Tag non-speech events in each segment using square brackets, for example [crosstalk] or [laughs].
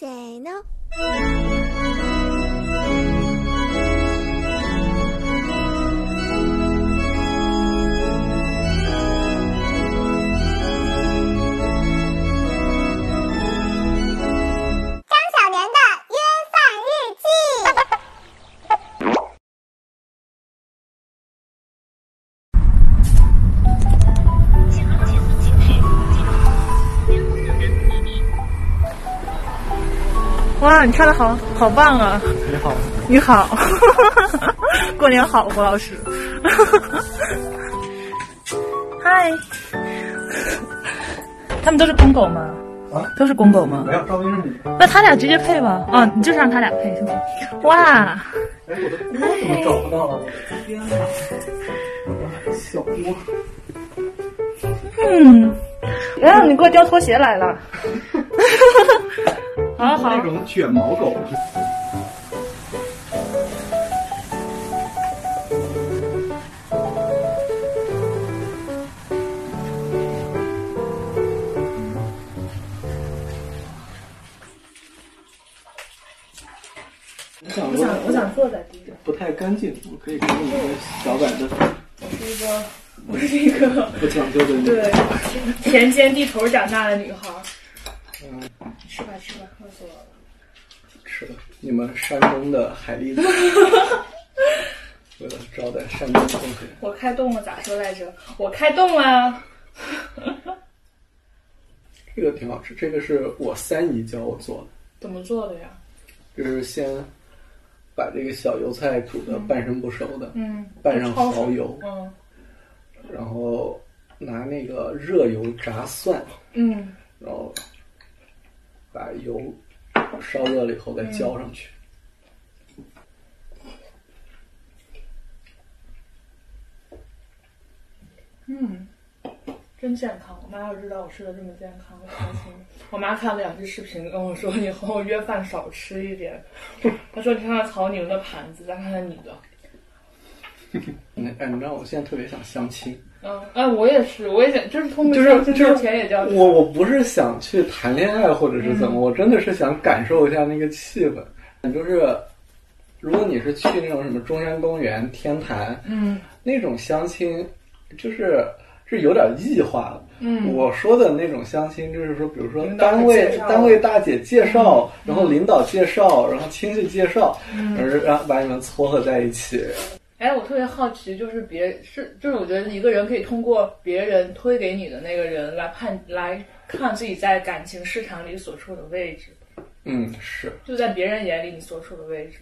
谁呢？张哇，你穿的好好棒啊！你好，你好，[laughs] 过年好，胡老师。[laughs] 嗨，他们都是公狗吗？啊，都是公狗吗没？有，赵斌是女的。那他俩直接配吧？啊，你就是让他俩配是吗？哇，哎，我的锅怎么找不到了？我的天哪！小锅，嗯，哎，你给我叼拖鞋来了。[laughs] 好好那，种卷毛狗。我想我想我想坐在地上。不太干净，我可以给你一个小板凳，我是一个，我是一个不讲究的女对田间地头长大的女孩。嗯，吃吧吃吧，饿死我了。吃吧你们山东的海蛎子，[laughs] 为了招待山东同学，我开动了，咋说来着？我开动了。[laughs] 这个挺好吃，这个是我三姨教我做的。怎么做的呀？就是先把这个小油菜煮的半生不熟的，嗯，拌上蚝油，嗯然后拿那个热油炸蒜，嗯，然后把油烧热了以后再浇上去。嗯，真健康。我妈要知道我吃的这么健康，我开心。我妈看了两期视频，跟我说以后约饭少吃一点。她说你看看曹宁的盘子，再看看你的。[laughs] 嗯，哎，你知道我现在特别想相亲，嗯，哎，我也是，我也想，就是通过就是相亲交就是钱也交钱。我我不是想去谈恋爱或者是怎么，我真的是想感受一下那个气氛。就是如果你是去那种什么中山公园、天坛，嗯那种相亲，就是是有点异化了。嗯，我说的那种相亲，就是说，比如说单位单位大姐介绍，嗯然后领导介绍，然后亲戚介绍，嗯而让把你们撮合在一起。哎，我特别好奇，就是别是就是我觉得一个人可以通过别人推给你的那个人来判来看自己在感情市场里所处的位置，嗯，是。就在别人眼里你所处的位置。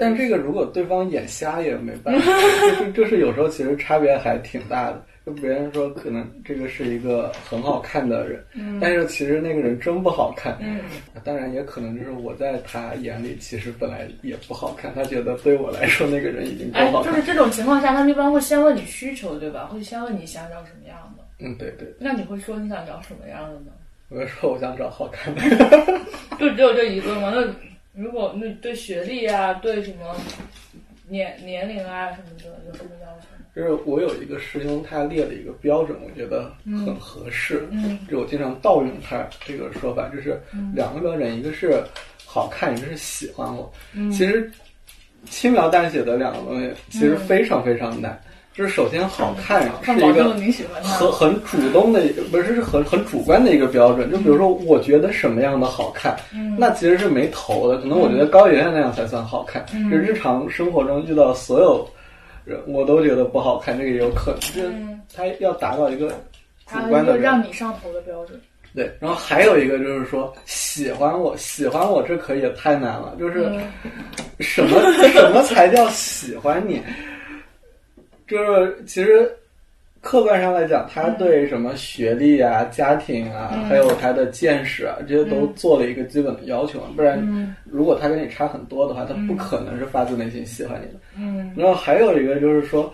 但这个如果对方眼瞎也没办法，[laughs] 就是就是有时候其实差别还挺大的。就别人说可能这个是一个很好看的人，嗯但是其实那个人真不好看。嗯当然也可能就是我在他眼里其实本来也不好看，他觉得对我来说那个人已经够哎好，看。就是这种情况下，他们一般会先问你需求，对吧？会先问你想找什么样的。嗯，对对，那你会说你想找什么样的呢？我就说我想找好看的。[laughs] 就只有这一个吗？那如果那对学历啊，对什么年年龄啊什么的有什么要求吗？就是我有一个师兄，他列了一个标准，我觉得很合适。嗯就我经常盗用他这个说法，就是两个标准，一个是好看，一个是喜欢我。嗯其实轻描淡写的两个东西，其实非常非常难。就是首先好看啊，是一个证你喜欢他很很主动的，不是是很很主观的一个标准。就比如说，我觉得什么样的好看，嗯那其实是没头的。可能我觉得高圆圆那样才算好看。嗯就日常生活中遇到所有人，我都觉得不好看，这个也有可能。就是嗯他要达到一个主观的让你上头的标准。对，然后还有一个就是说喜欢我，喜欢我这可也太难了，就是嗯什么、什么才叫喜欢你？就是其实客观上来讲，他对什么学历啊、家庭啊，嗯。还有他的见识啊，这些都做了一个基本的要求嘛，不然嗯。如果他跟你差很多的话，他不可能是发自内心喜欢你的。嗯。然后还有一个就是说，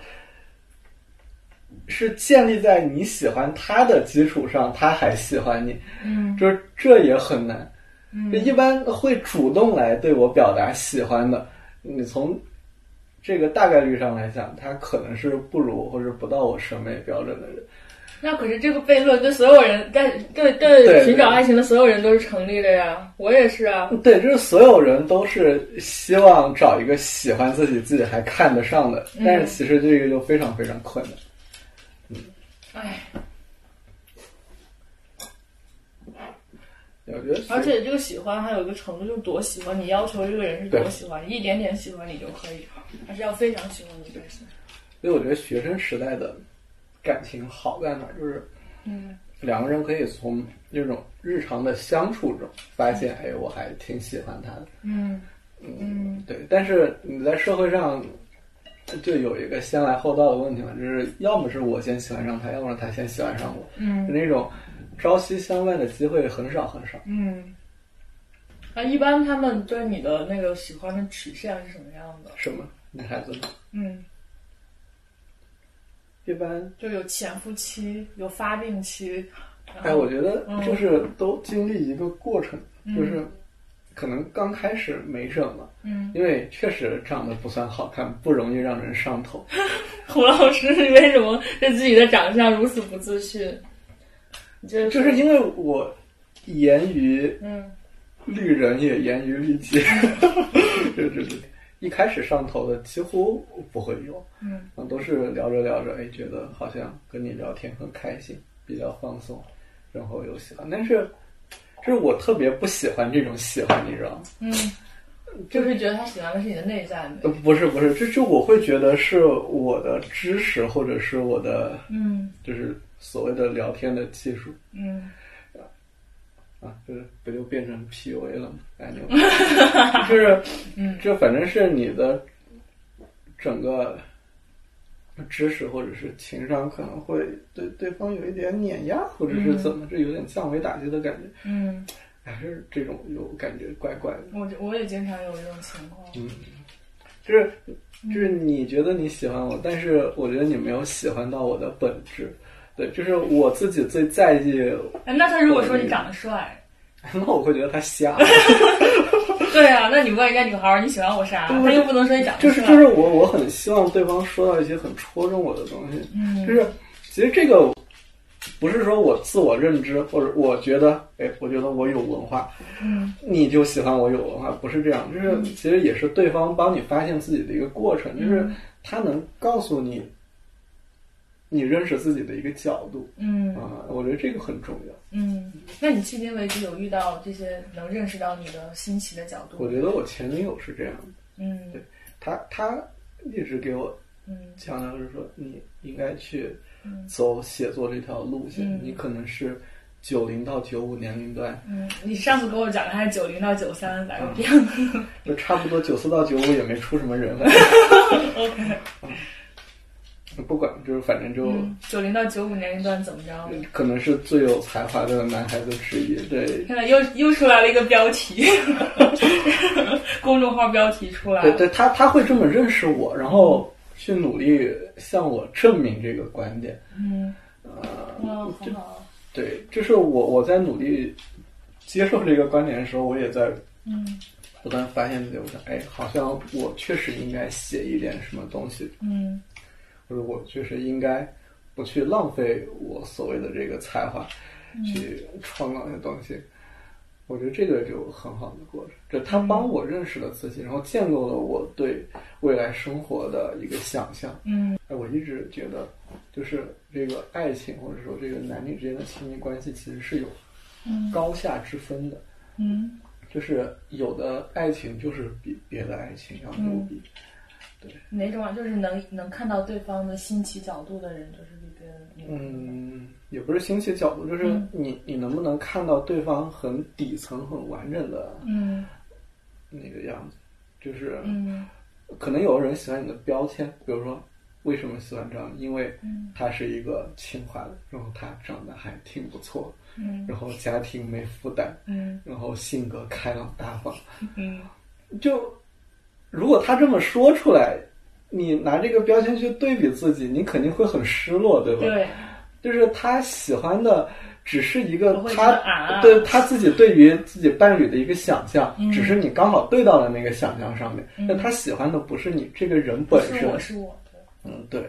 是建立在你喜欢他的基础上，他还喜欢你，嗯。就是这也很难。嗯。就一般会主动来对我表达喜欢的，你从这个大概率上来讲，他可能是不如或者不到我审美标准的人。那可是这个悖论对所有人，但对对对寻找爱情的所有人都是成立的呀。我也是啊。对，就是所有人都是希望找一个喜欢自己、自己还看得上的，嗯但是其实这个就非常非常困难。嗯唉，我觉得，而且这个喜欢还有一个程度，就是多喜欢你，要求这个人是多喜欢，一点点喜欢你就可以，还是要非常喜欢你才行。所以我觉得学生时代的感情好在哪儿，就是嗯两个人可以从这种日常的相处中发现，哎，我还挺喜欢他的。嗯嗯对，但是你在社会上就有一个先来后到的问题嘛，就是要么是我先喜欢上他，要么是他先喜欢上我，嗯那种朝夕相伴的机会很少很少。嗯。那一般他们对你的那个喜欢的曲线是什么样的？什么女孩子嗯，一般，就有潜伏期，有发病期。哎，我觉得嗯就是都经历一个过程，嗯就是可能刚开始没什么，嗯，因为确实长得不算好看，不容易让人上头。[laughs] 胡老师，你为什么对自己的长相如此不自信？就是因为我严于嗯律人，也严于律己，[laughs] 这这这，一开始上头的几乎不会有，嗯啊，都是聊着聊着，哎，觉得好像跟你聊天很开心，比较放松，然后又喜欢，但是。就是我特别不喜欢这种喜欢，你知道吗？嗯，就是觉得他喜欢的是你的内在呃美。不是不是，这就我会觉得是我的知识或者是我的嗯。就是所谓的聊天的技术。嗯。啊，就是不就变成 PUA 了吗？感觉，[laughs] 就是嗯。这反正是你的整个知识或者是情商可能会对对方有一点碾压，或者是怎么，这有点降维打击的感觉，嗯，还是这种有感觉怪怪的。我我也经常有这种情况。嗯，就是就是你觉得你喜欢我，但是我觉得你没有喜欢到我的本质。对，就是我自己最在意，哎，那他如果说你长得帅，[laughs] 那我会觉得他瞎。[laughs] 对啊，那你问人家女孩儿你喜欢我啥？他又不能说你长得帅。就是就是我我很希望对方说到一些很戳中我的东西。嗯就是其实这个不是说我自我认知，或者我觉得，哎，我觉得我有文化，嗯。你就喜欢我有文化，不是这样。就是其实也是对方帮你发现自己的一个过程，就是他能告诉你你认识自己的一个角度嗯。啊，我觉得这个很重要。嗯，那你迄今为止有遇到这些能认识到你的新奇的角度？我觉得我前女友是这样的，嗯。对她她一直给我嗯。强调是说，你应该去嗯走写作这条路线，嗯你可能是九零到九五年龄段，嗯，你上次跟我讲的还是九零到九三，咋又变了就差不多九四到九五也没出什么人来。[laughs] OK，不管，就是反正就、嗯，九零到九五年龄段怎么着？可能是最有才华的男孩子之一。对，看来又又出来了一个标题，[laughs] 公众号标题出来了。对对，他他会这么认识我，然后去努力向我证明这个观点。嗯，呃。对，就是我我在努力接受这个观点的时候，我也在嗯不断发现自己，我想，哎，好像我确实应该写一点什么东西，嗯或者我确实应该不去浪费我所谓的这个才华，去创造一些东西。我觉得这个就很好的过程，就他帮我认识了自己，然后建构了我对未来生活的一个想象。嗯哎，我一直觉得，就是这个爱情或者说这个男女之间的亲密关系，其实是有嗯高下之分的。嗯就是有的爱情就是比别的爱情要牛逼，对哪种啊？就是能能看到对方的新奇角度的人，就是比别人牛。嗯，也不是新奇角度，就是嗯。你你能不能看到对方很底层、很完整的嗯。那个样子，就是嗯。可能有的人喜欢你的标签，比如说为什么喜欢这样？因为嗯。他是一个清华的，然后他长得还挺不错，嗯。然后家庭没负担，嗯。然后性格开朗大方，嗯。[laughs] 就如果他这么说出来，你拿这个标签去对比自己，你肯定会很失落，对吧？对，就是他喜欢的只是一个他啊对他自己对于自己伴侣的一个想象，嗯只是你刚好对到了那个想象上面。嗯那、他喜欢的不是你这个人本身是我，是我，对嗯，对。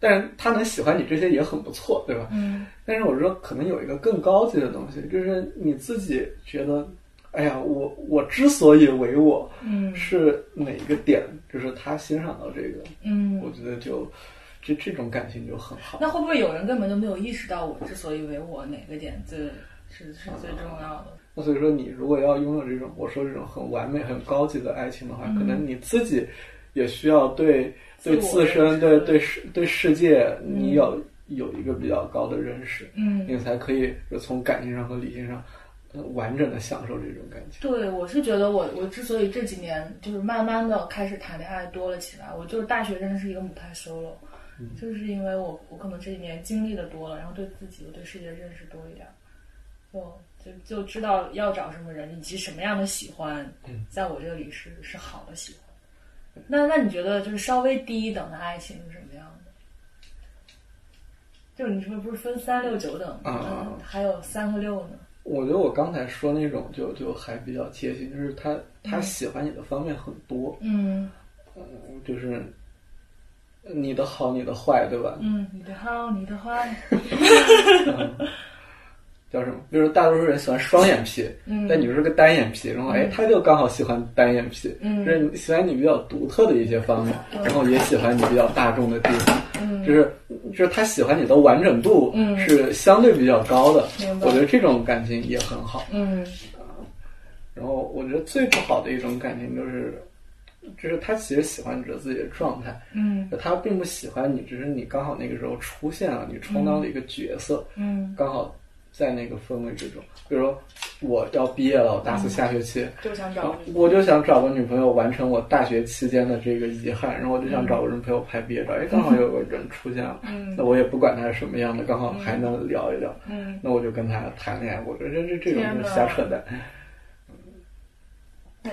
但是他能喜欢你这些也很不错，对吧？嗯但是我说可能有一个更高级的东西，就是你自己觉得，哎呀，我我之所以为我嗯是哪一个点，就是他欣赏到这个，嗯我嗯。觉得就这这种感情就很好。那会不会有人根本就没有意识到我之所以为我哪个点最是是最重要的？那所以说，你如果要拥有这种我说这种很完美、很高级的爱情的话，嗯可能你自己也需要对对自身、对对世对世界，你要有一个比较高的认识，嗯你才可以就从感情上和理性上，呃完整的享受这种感情。对，我是觉得我我之所以这几年就是慢慢的开始谈恋爱多了起来，我就是大学真的是一个母胎 solo，、就是因为我我可能这几年经历的多了，然后对自己、我对世界的认识多一点，就就就知道要找什么人以及什么样的喜欢，在我这里是是好的喜欢。那那你觉得就是稍微低一等的爱情是什么样的？就你说不是分三六九等吗？还有三和六呢？我觉得我刚才说那种就就还比较贴心，就是他他喜欢你的方面很多，嗯就是你的好，你的坏，对吧？嗯，你的好，你的坏，[laughs] 叫什么？就是大多数人喜欢双眼皮，嗯。但你是个单眼皮，然后哎，他就刚好喜欢单眼皮，嗯。就是你喜欢你比较独特的一些方面，然后也喜欢你比较大众的地方，嗯。就是就是他喜欢你的完整度嗯。是相对比较高的，明白。我觉得这种感情也很好。嗯。然后我觉得最不好的一种感情就是，就是他其实喜欢着自己的状态，嗯。他并不喜欢你，只是你刚好那个时候出现了，你充当了一个角色，嗯，刚好在那个氛围之中。比如说我要毕业了，我大四下学期，就想找。我就想找个女朋友完成我大学期间的这个遗憾，然后我就想找个人陪我拍毕业照，哎，刚好有个人出现了，嗯。那我也不管他是什么样的，刚好还能聊一聊，嗯。那我就跟他谈恋爱。我觉得这这这种天哪是瞎扯淡，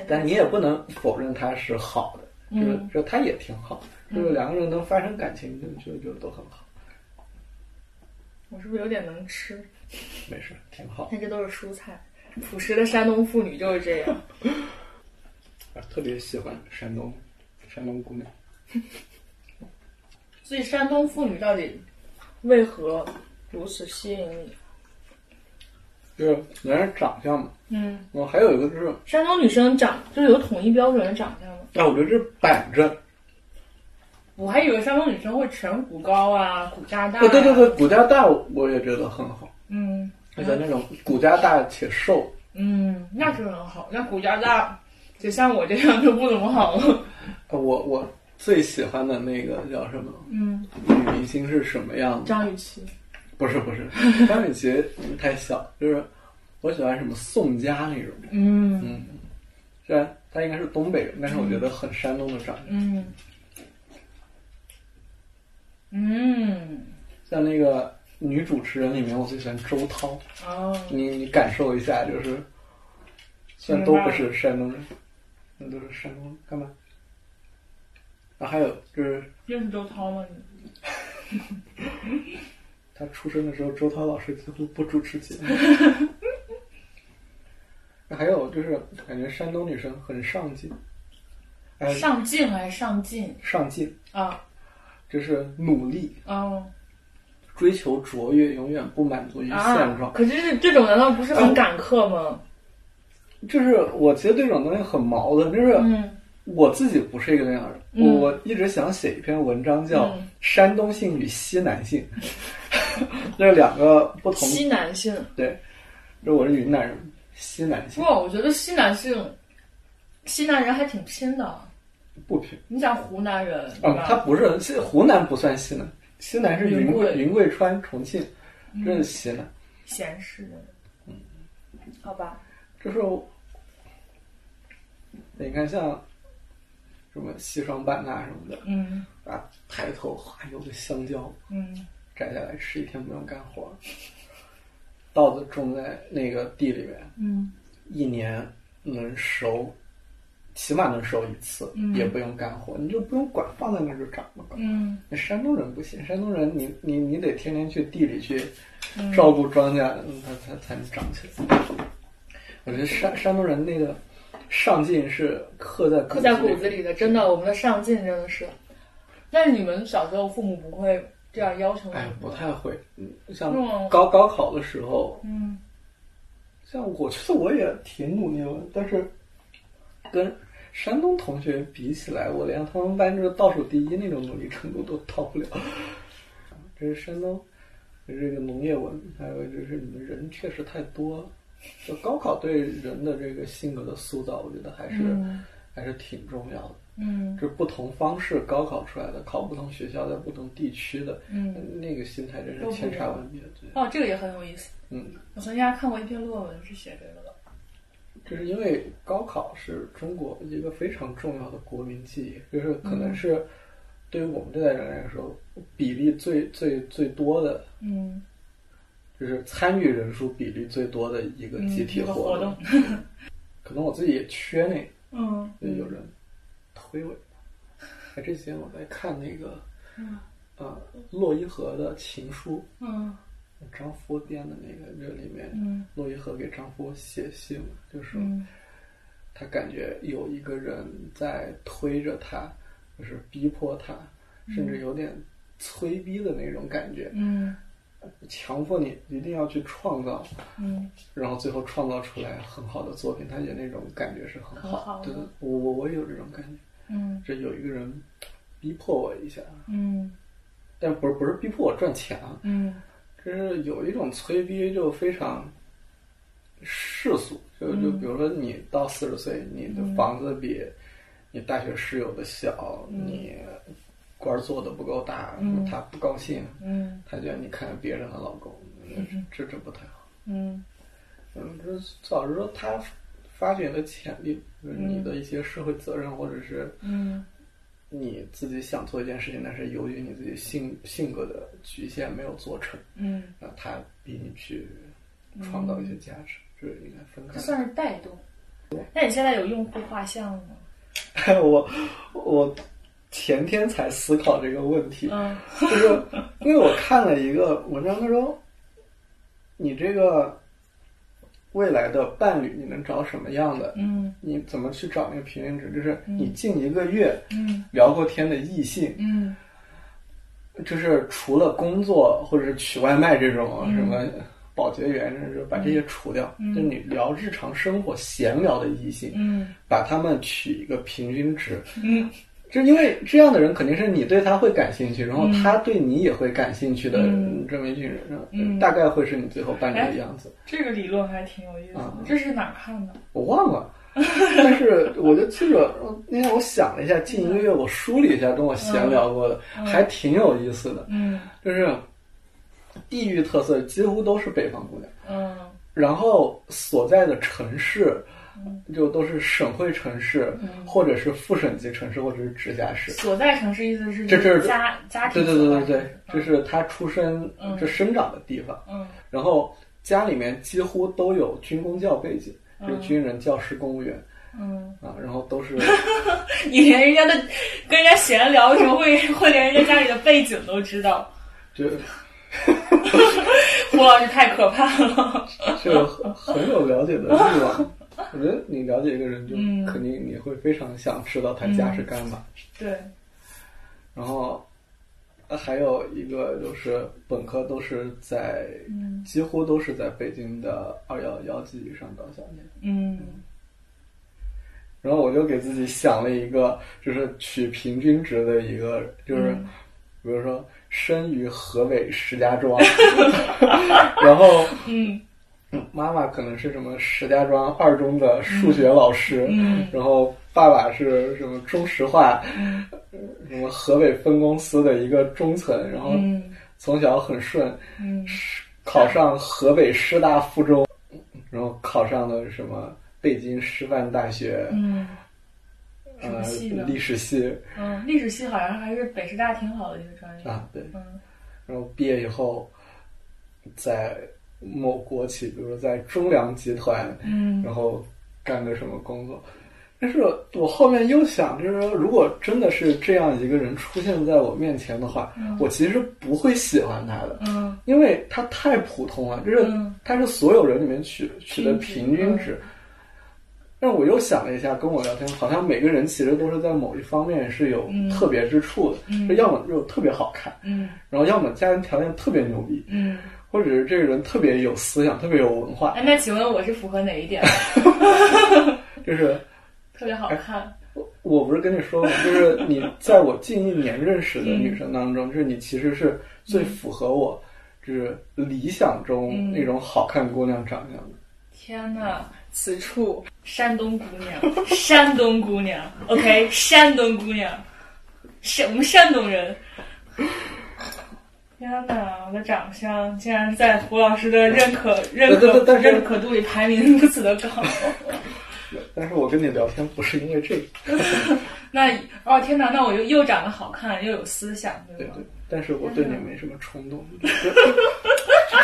但你也不能否认他是好的，就是嗯就他也挺好，就是两个人能发生感情，就就就都很好，我是不是有点能吃？没事，挺好。[laughs] 但这都是蔬菜。朴实的山东妇女就是这样。[laughs] 啊特别喜欢山东山东姑娘。[laughs] 所以山东妇女到底为何如此吸引你？就是原来是长相嘛，嗯，然后还有一个就是，山东女生长就是有统一标准的长相吗？啊，我觉得这板正，我还以为山东女生会颧骨高啊，骨架大、对对对对，，骨架大我也觉得很好，嗯而且那种骨架大且瘦，嗯，那是很好。那骨架大，就像我这样就不怎么好了。呃我我最喜欢的那个叫什么嗯，女明星是什么样的？张雨绮。不是不是，张雨绮太小，就是我喜欢什么宋佳那种，嗯嗯，虽然她应该是东北人，但是我觉得很山东的长相。嗯嗯像那个女主持人里面，我最喜欢周涛。哦，你你感受一下，就是虽然都不是山东人，那都是山东人，干嘛？啊，还有就是认识周涛吗？你？[laughs] 他出生的时候，周涛老师几乎不主持节目。还有就是感觉山东女生很上进，哎，上进还是上进上进啊？就是努力，哦追求卓越，永远不满足于现啊！状。可是这这种难道不是很赶客吗？就是我其实对这种东西很矛盾，就是嗯我自己不是一个那样的人，嗯我一直想写一篇文章叫《嗯山东性与西南性》，[laughs] [laughs] 这两个不同。西南性。对，就我是云南人，西南性不我觉得西南性，西南人还挺拼的。不拼。你想湖南人对嗯，吧？它不是，西湖南不算西南，西南是云云贵云贵川、重庆，这是西南。闲适的。嗯，好吧。就是你看像什么西双版纳什么的，嗯啊，抬头哗有个香蕉，嗯摘下来吃一天不用干活，稻子种在那个地里面，嗯一年能熟，起码能熟一次，嗯也不用干活，你就不用管，放在那儿就长了。嗯那山东人不行，山东人你你你得天天去地里去嗯照顾庄稼，嗯它才才能长起来。我觉得山山东人那个上进是刻在刻在骨子里里的，真的，我们的上进真的是。但是你们小时候父母不会这样要求你哎？，不太会。嗯，像嗯高高考的时候，嗯像我觉得我也挺努力了，但是跟山东同学比起来，我连他们班这个倒数第一那种努力程度都到不了。这是山东，这个农业文，还有就是你们人确实太多了。就高考对人的这个性格的塑造，我觉得还是、嗯还是挺重要的。嗯是不同方式高考出来的，考不同学校，在不同地区的，嗯。那个心态真是千差万别。对，哦，这个也很有意思。嗯。我曾经还看过一篇论文是写这个的。这是因为高考是中国一个非常重要的国民记忆，就是可嗯能是对于我们这代人来说，比例最最最多的，嗯就是参与人数比例最多的一个嗯，集体活动。动。[laughs] 可能我自己也缺那个，嗯就有人推我。哎，这几天我在看那个，嗯呃，洛伊河的情书，嗯张夫编的那个，这里面嗯洛伊河给张夫写信，就是说。嗯他感觉有一个人在推着他，就是逼迫他，甚至有点催逼的那种感觉，嗯强迫你一定要去创造，嗯然后最后创造出来很好的作品。他觉得那种感觉是很很好的对，我我我也有这种感觉，嗯。这有一个人逼迫我一下，嗯。但不是不是逼迫我赚钱啊，嗯。就是有一种催逼就非常世俗，就就比如说你到四十岁，你的房子比你大学室友的小，你官儿做的不够大，嗯。他不高兴，嗯。他觉得你看别人的老公，这这不太好。嗯。嗯，这早是说他发掘的潜力，就是你的一些社会责任，或者是嗯你自己想做一件事情，但是由于你自己性性格的局限没有做成，嗯，那他逼你去创造一些价值，就是应该分开这。算是带动。那你现在有用户画像吗？[laughs] 我我前天才思考这个问题，嗯就是因为我看了一个文章，他说你这个未来的伴侣你能找什么样的？嗯。你怎么去找那个平均值？就是你近一个月嗯。聊过天的异性，嗯。就是除了工作或者是取外卖这种嗯。什么保洁员，就是把这些除掉，就你聊日常生活闲聊的异性，嗯。把他们取一个平均值，嗯就是因为这样的人肯定是你对他会感兴趣，然后他对你也会感兴趣的嗯这么一群人，嗯大概会是你最后伴侣的样子。这个理论还挺有意思。这是哪儿看的？我忘了，但是我就记着，那天我想了一下，近一个月我梳理一下跟我闲聊过的，还挺有意思的。嗯就是地域特色几乎都是北方姑娘，嗯然后所在的城市就都是省会城市，或者是副省级城市，或者是直辖市。所在城市意思是这这是家家对庭对对对对所在城市，这是他出生嗯这生长的地方。嗯然后家里面几乎都有军工教背景，嗯就是军人、教师、公务员嗯，啊，然后都是 [laughs] 你连人家的跟人家闲聊的时候会会连人家家里的背景都知道，[laughs] 就 [laughs] 胡老师太可怕了。就很很有了解的欲望。我觉得你了解一个人，就嗯。肯定你会非常想知道他家是干嘛。对，然后呃还有一个就是本科都是在，嗯。几乎都是在北京的二幺幺级以上高校念。嗯。然后我就给自己想了一个，就是取平均值的一个，就是嗯。比如说生于河北石家庄，[laughs] 然后嗯嗯妈妈可能是什么石家庄二中的数学老师，嗯。然后爸爸是什么中石化，嗯。什么河北分公司的一个中层，然后嗯。从小很顺，嗯。考上河北师大附中，然后考上了什么北京师范大学，嗯。什么呃，历史系。嗯，历史系好像还是北师大挺好的一个专业。啊，对，嗯。然后毕业以后，在某国企，比如说在中粮集团，嗯。然后干个什么工作。但是我后面又想，就是说，如果真的是这样一个人出现在我面前的话，我其实不会喜欢他的，嗯。因为他太普通了，就是嗯。他是所有人里面取取的平均值。但我又想了一下，跟我聊天，好像每个人其实都是在某一方面是有嗯。特别之处的，嗯。就要么就特别好看，嗯。然后要么家庭条件特别牛逼，嗯，或者是这个人特别有思想，特别有文化，哎，那请问我是符合哪一点？[laughs] 就是 [laughs] 特别好看。我不是跟你说过，就是你在我近一年认识的女生当中，就是你其实是最符合我就是理想中嗯那种好看姑娘长相的。天呐，此处山东姑娘，山东姑娘，[laughs] OK，山东姑娘，山我们山东人。天哪，我的长相竟然在胡老师的认可、认可、认可度里排名如此的高。[laughs] 但是我跟你聊天不是因为这个，[laughs] 那哦天哪，那我又又长得好看，又有思想，对吧？对对，但是我对你没什么冲动，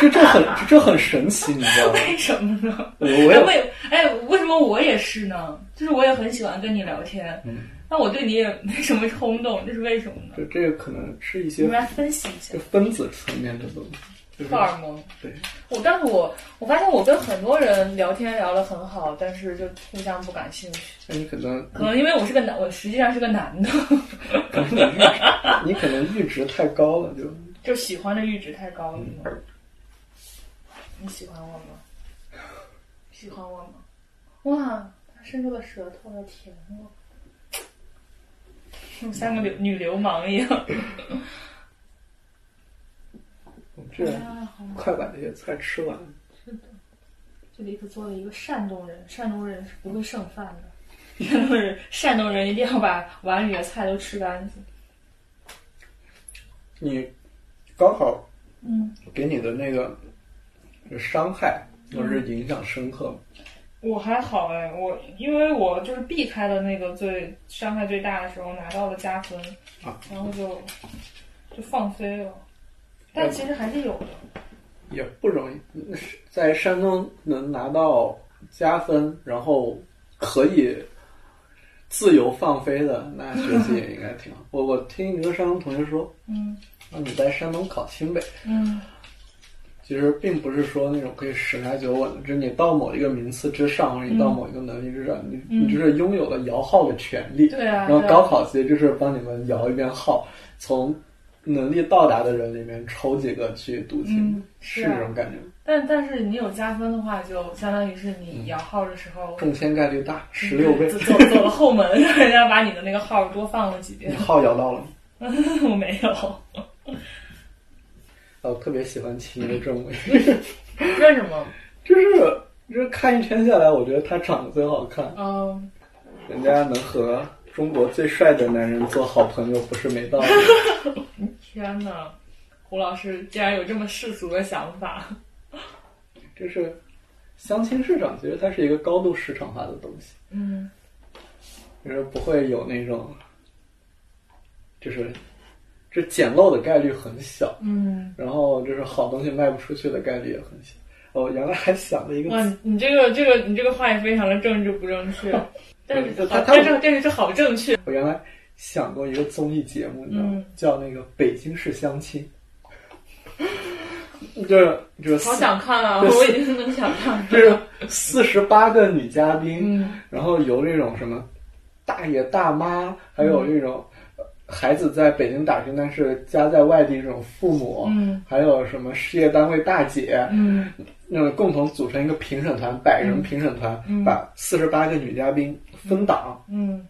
这这这很这很神奇，你知道吗？为什么呢？我我也哎为哎为什么我也是呢？就是我也很喜欢跟你聊天，嗯，那我对你也没什么冲动，这是为什么呢？就这个可能是一些我们来分析一下就。分子层面的东西，就是荷尔蒙，对，我但是我我发现我跟很多人聊天聊得很好，但是就互相不感兴趣。那你可能可能因为我是个男，我实际上是个男的，[laughs] 可能你可能阈值太高了，就就喜欢的阈值太高了。你喜欢我吗？喜欢我吗？哇，他伸出了舌头要舔我，像三个流女流氓一样。我这啊，好快把这些菜吃完。是的，这里可做了一个山东人，山东人是不会剩饭的。[laughs] 山东人，山东人一定要把碗里的菜都吃干净。你高考嗯，给你的那个伤害，或者是影响深刻吗？我还好哎，我因为我就是避开了那个最伤害最大的时候拿到了加分，啊。然后就就放飞了，但其实还是有的。也不容易，[laughs] 在山东能拿到加分，然后可以自由放飞的，那学习也应该挺好。我我听一个山东同学说，嗯。那，你在山东考清北，嗯其实并不是说那种可以十拿九稳的，就是你到某一个名次之上，或者你到某一个能力之上，你嗯你就是拥有了摇号的权利。对啊。然后高考其实就是帮你们摇一遍号，从能力到达的人里面抽几个去读清，嗯是这种感觉。但但是你有加分的话，就相当于是你摇号的时候中签概率大，十六倍走。走走了后门，让 [laughs] 人家把你的那个号多放了几遍你。号摇到了吗？[laughs] 我没有，我特别喜欢秦于正伟，为什么？[laughs] 就是就是看一圈下来，我觉得他长得最好看，嗯，人家能和中国最帅的男人做好朋友，不是没道理。[laughs] 天哪，胡老师竟然有这么世俗的想法。就是相亲市场，其实它是一个高度市场化的东西，嗯就是不会有那种，就是这捡漏的概率很小，嗯，然后就是好东西卖不出去的概率也很小。哦，原来还想了一个哇，，你这个这个你这个话也非常的政治不正确，[laughs] 但是但是但是这好正确。我原来想过一个综艺节目，你知道吗？嗯叫那个《北京市相亲》，[laughs] 就是就是好想看啊！我已经能想象。[laughs] 就是四十八个女嘉宾，嗯然后由那种什么大爷大妈，还有那种呃孩子在北京打拼但是家在外地这种父母，嗯。还有什么事业单位大姐，嗯。那种共同组成一个评审团，百人评审团，嗯。把四十八个女嘉宾分档，嗯，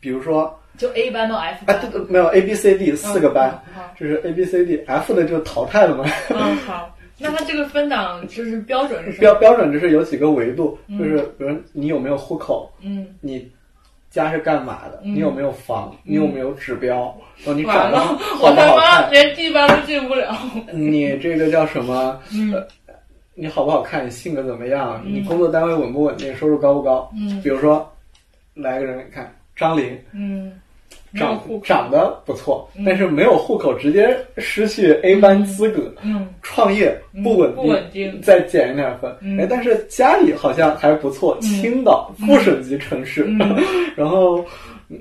比如说就 A 班到 F 啊，班。没有 A B C D 四个班，嗯，就是 A B C D F 的就淘汰了嘛。嗯好。那它这个分档就是标准是什么？标标准就是有几个维度，嗯就是比如你有没有户口，嗯，你家是干嘛的，嗯你有没有房，你有没有指标，然后你完长得了，好我他不好看，妈连地班都进不了。你这个叫什么？[laughs] 嗯你好不好看？你性格怎么样？嗯你工作单位稳不稳定？收入高不高？嗯比如说，来个人看张琳，嗯，长长得不错，嗯。但是没有户口，直接失去 A 班资格。嗯。创业嗯不稳定，不稳定。再减一点分。嗯。哎，但是家里好像还不错，青岛副省级城市，嗯。[laughs] 然后嗯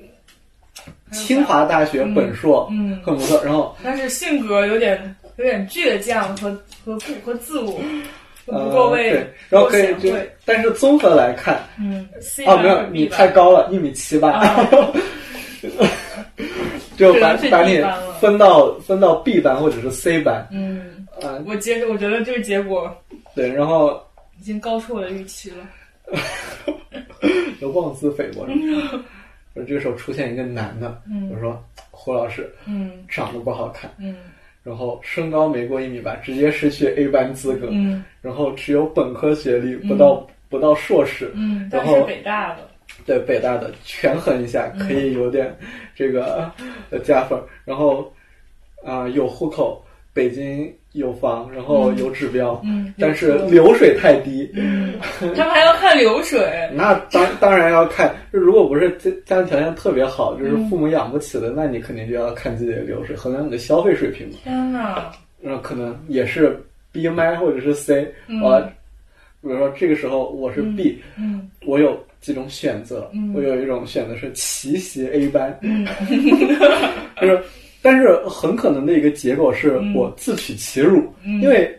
清华大学本硕，嗯。很不错。然后但是性格有点有点倔强和和固和自我。不够位呃对，然后可以就不够显位，但是综合来看，嗯哦，没有，你太高了，一米七八，啊 [laughs] [laughs] 就把把你分到分到 B 班或者是 C 班，嗯，啊，我接着我觉得这个结果对，然后已经高出我的预期了。[laughs] 就妄自菲薄。我 [laughs] 这个时候出现一个男的，嗯我说胡老师嗯长得不好看，嗯。然后身高没过一米八，直接失去 A 班资格，嗯。然后只有本科学历，不到、不到硕士，嗯，然后但是北大的，对北大的权衡一下，可以有点这个呃加分。然后啊、有户口，北京有房，然后有指标，嗯但是流水太低。他们还要看流水。那当当然要看，就如果不是家家庭条件特别好，就是嗯父母养不起的，那你肯定就要看自己的流水，衡量你的消费水平嘛。天哪！那可能也是 B 麦或者是 C，嗯我、比如说这个时候我是 B，、嗯我有几种选择，嗯。我有一种选择是奇袭 A 班，嗯。[laughs] 就是，但是很可能的一个结果是嗯。我自取其辱，嗯。因为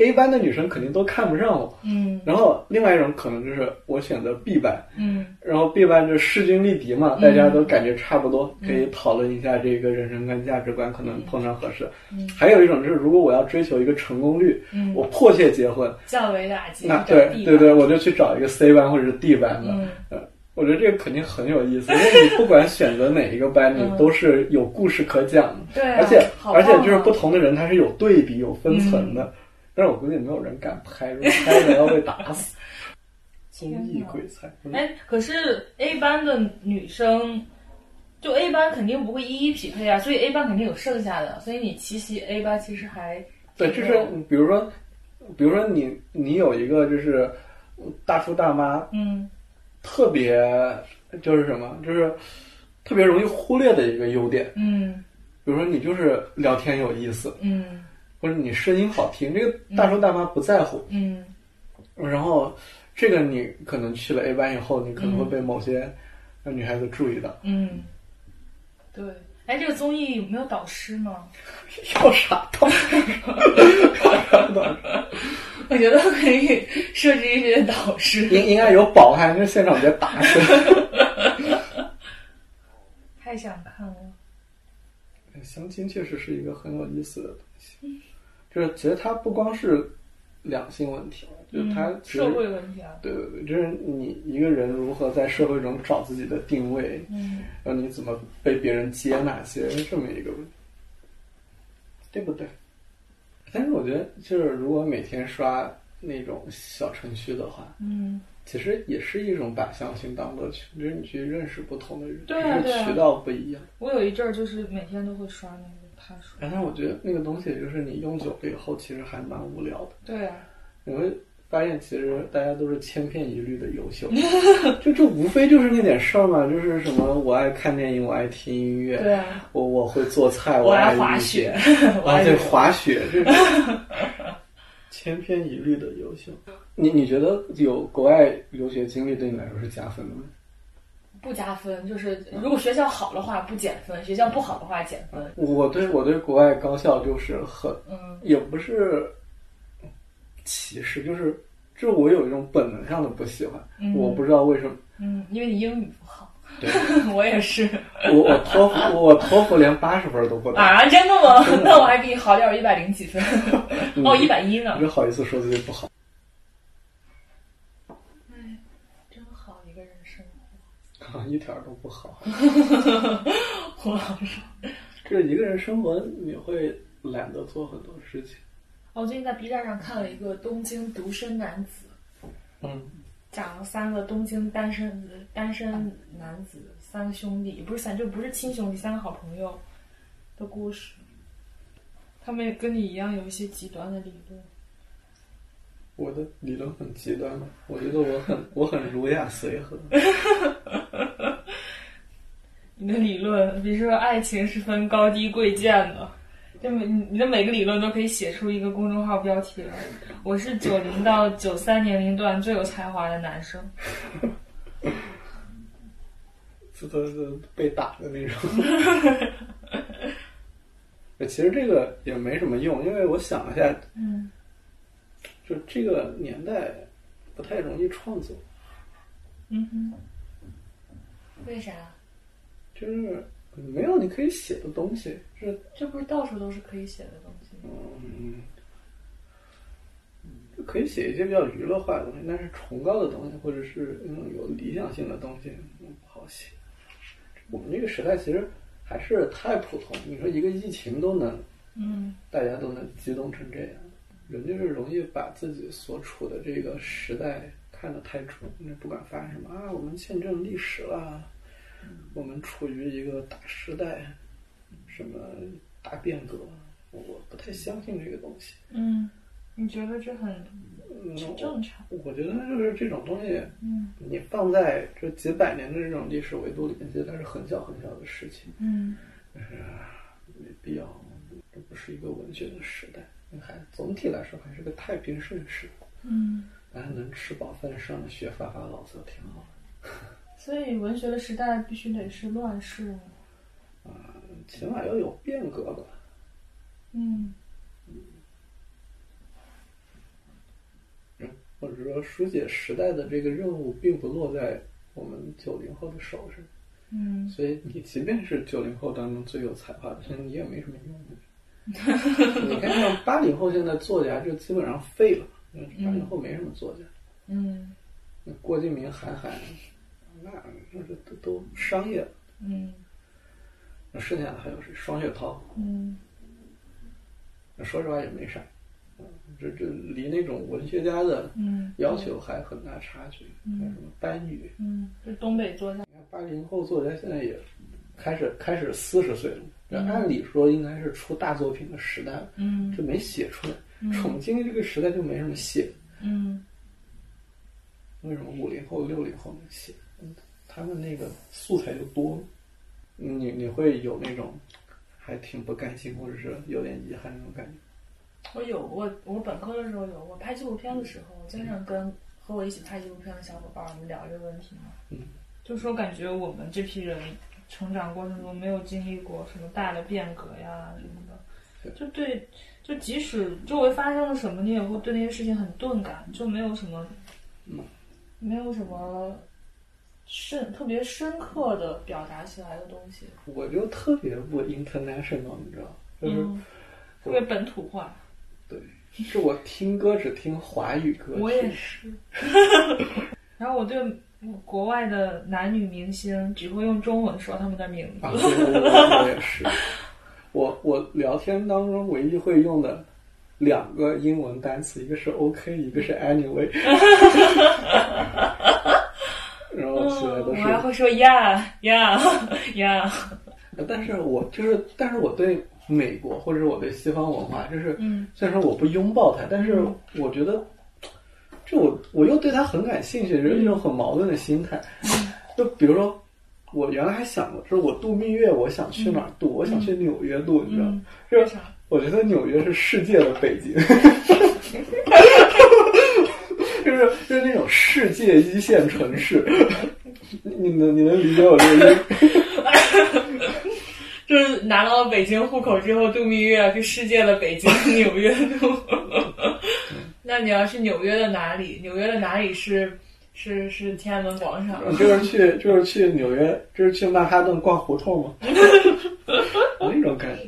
A 班的女生肯定都看不上我，嗯然后另外一种可能就是我选择 B 班，嗯然后 B 班就势均力敌嘛，嗯大家都感觉差不多，可以讨论一下这个人生观、价值观，可能碰上合适。嗯还有一种就是，如果我要追求一个成功率，嗯，我迫切结婚，较为打击。那对对对，我就去找一个 C 班或者是 D 班的。嗯呃，我觉得这个肯定很有意思，因为你不管选择哪一个班，[laughs] 你嗯都是有故事可讲的。对啊，而且好而且就是不同的人，他是有对比、有分层的。但是我估计没有人敢拍，如果拍了要被打死。[laughs] 综艺鬼才，嗯哎，可是 A 班的女生，就 A 班肯定不会一一匹配啊，所以 A 班肯定有剩下的，所以你奇袭 A 班其实还对，就是比如说，比如说你你有一个就是大叔大妈，嗯特别就是什么，就是特别容易忽略的一个优点。嗯比如说你就是聊天有意思，嗯或者你声音好听，这个大叔大妈不在乎。嗯然后这个你可能去了 A 班以后，你可能会被某些女孩子注意到。嗯，对。哎，这个综艺有没有导师呢？[laughs] 要啥导师？[laughs] 我觉得可以设置一些导师。应应该有保安，就现场别打死。[laughs] 太想看了。相亲确实是一个很有意思的东西，就是其实它不光是两性问题了，就是它嗯社会问题啊。对对对，就是你一个人如何在社会中找自己的定位，嗯然后你怎么被别人接纳，其实是这么一个问题，对不对？但是我觉得，就是如果每天刷那种小程序的话，嗯，其实也是一种把相亲当乐趣，就是你去认识不同的人，对啊对啊只是渠道不一样。我有一阵儿就是每天都会刷那个他说。但是我觉得那个东西，就是你用久了以后，其实还蛮无聊的。对啊。你会发现，其实大家都是千篇一律的优秀，[laughs] 就这无非就是那点事儿嘛，就是什么我爱看电影，我爱听音乐，对啊，我我会做菜，我爱爱滑雪 [laughs] 我爱游滑雪，这种千篇一律的优秀。你你觉得有国外留学经历对你来说是加分的吗？不加分，就是如果学校好的话不减分，学校不好的话减分。我对我对国外高校就是很嗯也不是歧视，就是就是我有一种本能上的不喜欢，嗯我不知道为什么。嗯，因为你英语不好，对，[laughs] 我也是我我托福我托福连八十分都不到，啊，真的吗？[laughs] 那我还比你好点儿，一百零几分，[laughs] 嗯哦，一百一呢你。就好意思说自己不好？哎，真好一个人生啊，一点儿都不好。[laughs] 胡老师，这一个人生活，你会懒得做很多事情。哦我最近在 B 站上看了一个东京独身男子，嗯，讲了三个东京单身单身男子三个兄弟，不是三就不是亲兄弟，三个好朋友的故事。他们也跟你一样有一些极端的理论。我的理论很极端吗，我觉得我很我很儒雅随和。[laughs] 你的理论，比如说爱情是分高低贵贱的，就每你的每个理论都可以写出一个公众号标题来。我是九零到九三年龄段最有才华的男生。[laughs] 这都是被打的那种。[laughs] 其实这个也没什么用，因为我想了一下，嗯就这个年代不太容易创作，嗯哼，为啥？就是没有你可以写的东西，就是这不是到处都是可以写的东西？嗯，可以写一些比较娱乐化的东西，但是崇高的东西或者是那种有理想性的东西，不好写。我们这个时代其实还是太普通，你说一个疫情都能嗯大家都能激动成这样，人就是容易把自己所处的这个时代看得太重。那不管发生什么啊，我们见证历史了，我们处于一个大时代，什么大变革，我我不太相信这个东西。嗯，你觉得这很嗯，正常？我我觉得就是这种东西，嗯你放在这几百年的这种历史维度里面，其实它是很小很小的事情。嗯没必要，这不是一个文学的时代，还总体来说还是个太平盛世，嗯，大家能吃饱饭上学发发牢骚挺好所以文学的时代必须得是乱世啊，起码要有变革吧。嗯或者说书写时代的这个任务并不落在我们九零后的手上，嗯所以你即便是九零后当中最有才华的，你也没什么用的。[laughs] 你看像八零后现在作家就基本上废了，八零后没什么作家。嗯那郭敬明、韩寒，那那是都都商业了。嗯那剩下的还有谁？双雪涛，嗯那说实话也没啥。嗯，这这离那种文学家的嗯要求还很大差距。还有什么班宇？嗯，这东北作家。你看八零后作家现在也开始开始四十岁了，这按理说应该是出大作品的时代了，嗯这没写出来。我们经历这个时代就没什么写，嗯为什么五零后、六零后能写？嗯他们那个素材就多，你你会有那种还挺不甘心，或者是有点遗憾那种感觉。我有我我本科的时候有，我拍纪录片的时候，经常跟和我一起拍纪录片的小伙伴儿我们聊这个问题嘛。嗯，就说感觉我们这批人成长过程中没有经历过什么大的变革呀什么的，就对，就即使周围发生了什么，你也会对那些事情很钝感，就没有什么，嗯。没有什么深特别深刻的表达起来的东西，我就特别不 international，你知道，就是、嗯，特别本土化。对，是我听歌只听华语歌曲。我也是。[laughs] 然后我对国外的男女明星只会用中文说他们的名字。我也是。我我聊天当中唯一会用的两个英文单词，一个是 OK，一个是 Anyway。[laughs] 然后其他都我还会说 yeah yeah yeah。但是我就是，但是我对美国或者是我对西方文化，就是，嗯虽然说我不拥抱它，但是我觉得，就我我又对它很感兴趣，就是一种很矛盾的心态。就比如说，我原来还想过，就是我度蜜月，我想去哪儿度？我想去纽约度，你知道吗？嗯，就是？我觉得纽约是世界的北京。[laughs] 就是就是那种世界一线城市，你你能你能理解我这个意思？[laughs] 就是拿到北京户口之后度蜜月，去世界的北京、纽约度。[laughs] 那你要去纽约的哪里？纽约的哪里是是是天安门广场？就是去就是去纽约，就是去曼哈顿逛胡同嘛，[laughs] 那种感觉。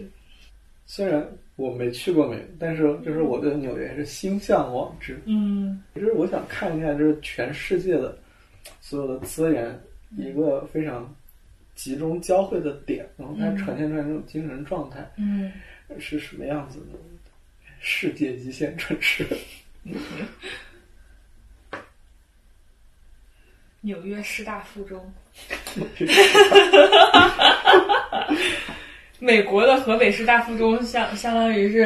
虽然我没去过美国，但是就是我对纽约是心向往之。嗯其实我想看一下，就是全世界的所有的资源一个非常集中交汇的点，然后它呈现出来那种精神状态嗯是什么样子的？世界一线城市，[laughs] 纽约师大附中。[laughs] [laughs] 美国的河北师大附中相相当于是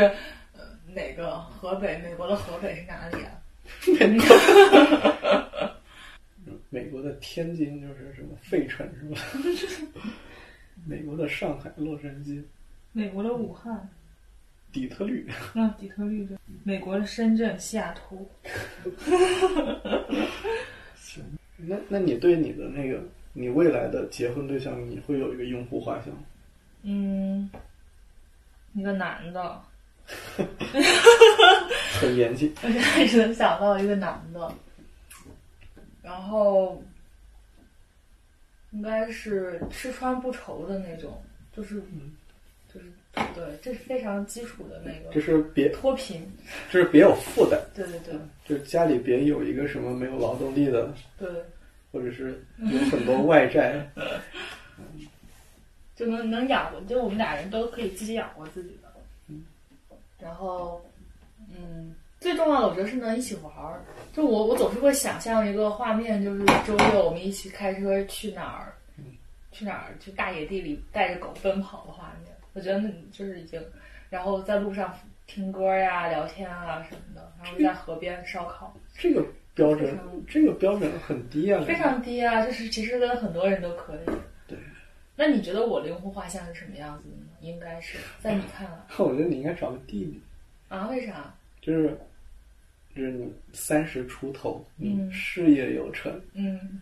呃哪个河北？美国的河北是哪里啊？美国 [laughs] 的天津就是什么费城是吧？[laughs] 美国的上海、洛杉矶、美国的武汉，底特律，啊底特律对。美国的深圳、西雅图。[laughs] 行那那你对你的那个你未来的结婚对象，你会有一个用户画像吗？嗯，一个男的，[laughs] 很严谨。我现在只能想到一个男的，然后应该是吃穿不愁的那种，就是就是对，这是非常基础的那个就是别脱贫，就是别有负担，对对对。就是家里别有一个什么没有劳动力的，对，或者是 [laughs] 有很多外债。[laughs] 就能能养活，就我们俩人都可以自己养活自己的。嗯然后，嗯，最重要的我觉得是能一起玩儿。就我我总是会想象一个画面，就是周六我们一起开车去哪儿，去哪儿去大野地里带着狗奔跑的画面。我觉得那就是已经，然后在路上听歌呀、聊天啊什么的，然后在河边烧烤，这个标准，这个标准很低啊，非常低啊。就是其实跟很多人都可以。对。那你觉得我灵魂画像是什么样子的呢？应该是在你看来，[laughs] 我觉得你应该找个弟弟啊？为啥？就是就是你三十出头，嗯，事业有成，嗯。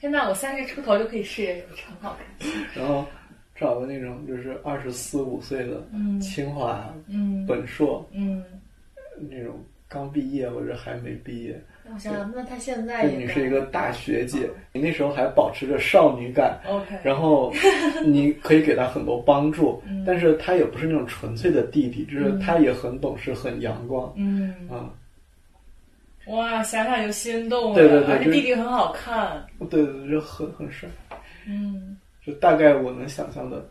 现在我三十出头就可以事业有成，好开心。然后找个那种就是二十四五岁的，嗯，清华，嗯，本硕，嗯，那种刚毕业或者还没毕业。我想想，那他现在你是一个大学姐，你那时候还保持着少女感，OK，然后 [laughs] 你可以给他很多帮助，嗯但是他也不是那种纯粹的弟弟，就是他也很懂事、很阳光，嗯啊，哇，想想就心动了，对对对，而且弟弟很好看，对对对，就很很帅，嗯，就大概我能想象的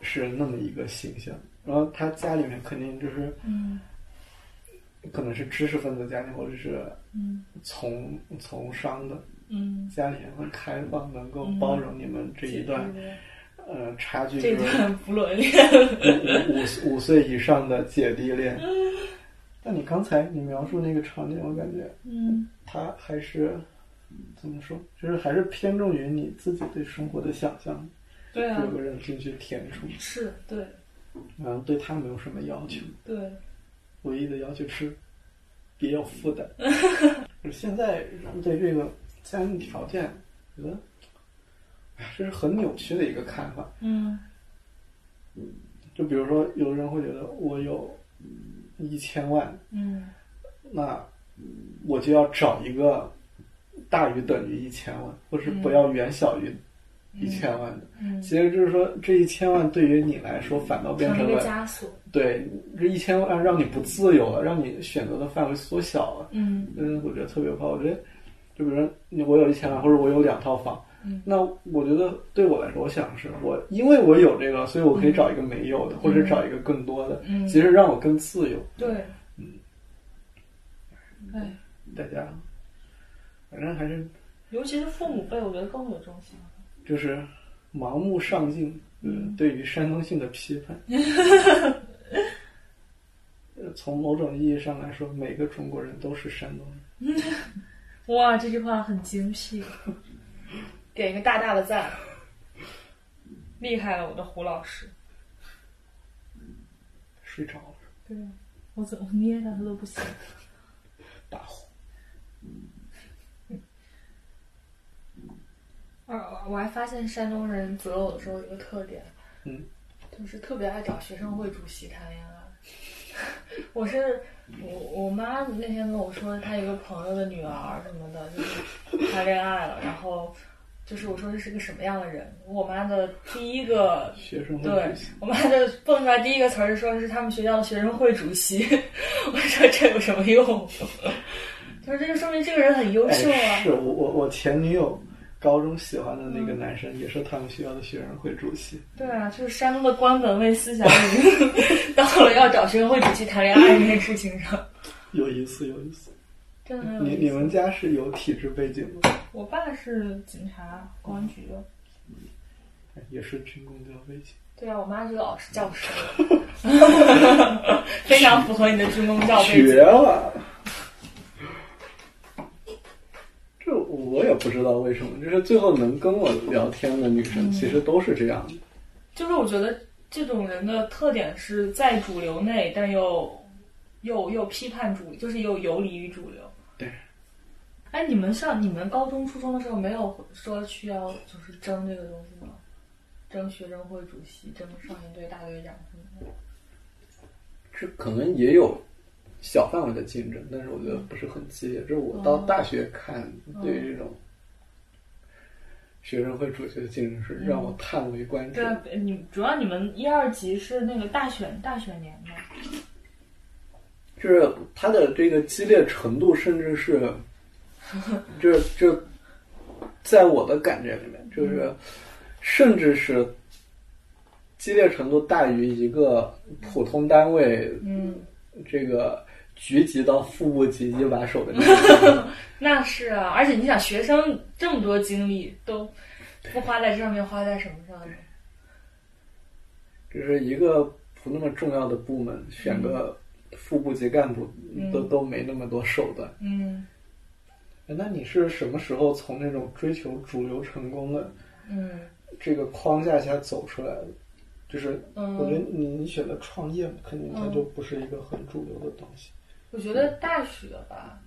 是那么一个形象，然后他家里面肯定就是，嗯。可能是知识分子家庭，或者是嗯。从从商的，嗯，家庭很开放，能够包容你们这一段，呃，差距这段不伦恋，五五五岁以上的姐弟恋。但你刚才你描述那个场景，我感觉，嗯，他还是怎么说，就是还是偏重于你自己对生活的想象，对啊，有个人进去填充，是对，然后对他没有什么要求，对。唯一的要求是别有负担。[laughs] 就是现在人对这个家庭条件，觉得，哎，这是很扭曲的一个看法。嗯。就比如说，有的人会觉得我有一千万，嗯，那我就要找一个大于等于一千万，或是不要远小于一千万的。嗯，其实就是说，这一千万对于你来说，反倒变成了枷锁。对，这一千万让你不自由了，让你选择的范围缩小了。嗯，嗯，我觉得特别怕。我觉得，就比如说，我有一千万，或者我有两套房，嗯，那我觉得对我来说，我想的是，我因为我有这个，所以我可以找一个没有的，或者找一个更多的，嗯，其实让我更自由。对，嗯，哎，大家，反正还是，尤其是父母辈，我觉得更有这种想法，就是盲目上进，嗯，对于山东性的批判。从某种意义上来说，每个中国人都是山东人。[laughs] 哇，这句话很精辟，点一个大大的赞，厉害了，我的胡老师。睡着了。对，我怎么捏他，他都不行。大呼。啊，我还发现山东人择偶的时候有个特点，嗯，就是特别爱找学生会主席谈恋爱。[laughs] 我是我我妈那天跟我说，她一个朋友的女儿什么的，就是 [laughs] 谈恋爱了，然后就是我说这是个什么样的人？我妈的第一个 [laughs] 学生会对我妈就蹦出来第一个词儿是说是他们学校的学生会主席。我说这有什么用？他说这就说明这个人很优秀啊。哎、是我我我前女友。高中喜欢的那个男生也是他们学校的学生会主席。对啊，就是山东的官本位思想已经 [laughs] 到了要找学生会主席谈恋爱这件事情上。有意思，有意思。真的有你你们家是有体制背景的？我爸是警察，公安局的。也是军工教背景。对啊，我妈是个老师教师，[laughs] 非常符合你的军工教背景。绝了！这我也不知道为什么，就是最后能跟我聊天的女生，其实都是这样的。就是我觉得这种人的特点是在主流内，但又又又批判主，就是又游离于主流。对。哎，你们上你们高中、初中的时候没有说需要就是争这个东西吗？争学生会主席，争少先队大队长什么的。这可能也有小范围的竞争，但是我觉得不是很激烈。这是我到大学看对于这种学生会主席的竞争是让我叹为观止对。啊，你主要你们一二级是那个大选大选年吗？就是它的这个激烈程度，甚至是，[laughs] 这这，在我的感觉里面，就是，甚至是激烈程度大于一个普通单位嗯，这个局级到副部级一把手的那个，[laughs] 那是啊，而且你想，学生这么多精力都不花在这上面，花在什么上呢？就是一个不那么重要的部门，选个副部级干部都都没那么多手段。嗯那你是什么时候从那种追求主流成功的嗯这个框架下走出来的？就是嗯我觉得你你选择创业，肯定它嗯就不是一个很主流的东西。我觉得大学吧，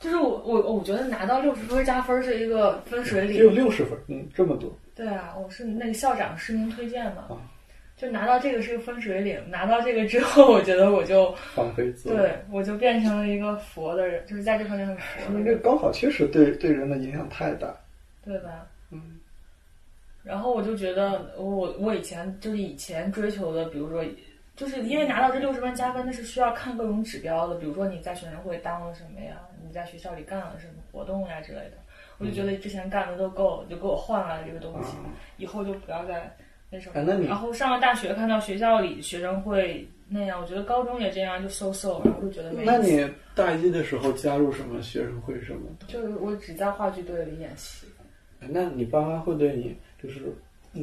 就是我我我觉得拿到六十分加分是一个分水岭只有。六十分，嗯，这么多对啊，我是那个校长实名推荐嘛啊，就拿到这个是个分水岭。拿到这个之后，我觉得我就放飞自我。对我就变成了一个佛的人，就是在这方面很佛说明这高考确实对对人的影响太大。对吧？嗯，然后我就觉得，我我以前就是以前追求的，比如说，就是因为拿到这六十分加分，那是需要看各种指标的，比如说你在学生会当了什么呀，你在学校里干了什么活动呀之类的。我就觉得之前干的都够了，就给我换来了这个东西，以后就不要再那什么。然后上了大学，看到学校里学生会那样，我觉得高中也这样，就 so so，然后就觉得没意思。那你大一的时候加入什么学生会什么的？就是我只在话剧队里演戏。哎那你爸妈会对你就是你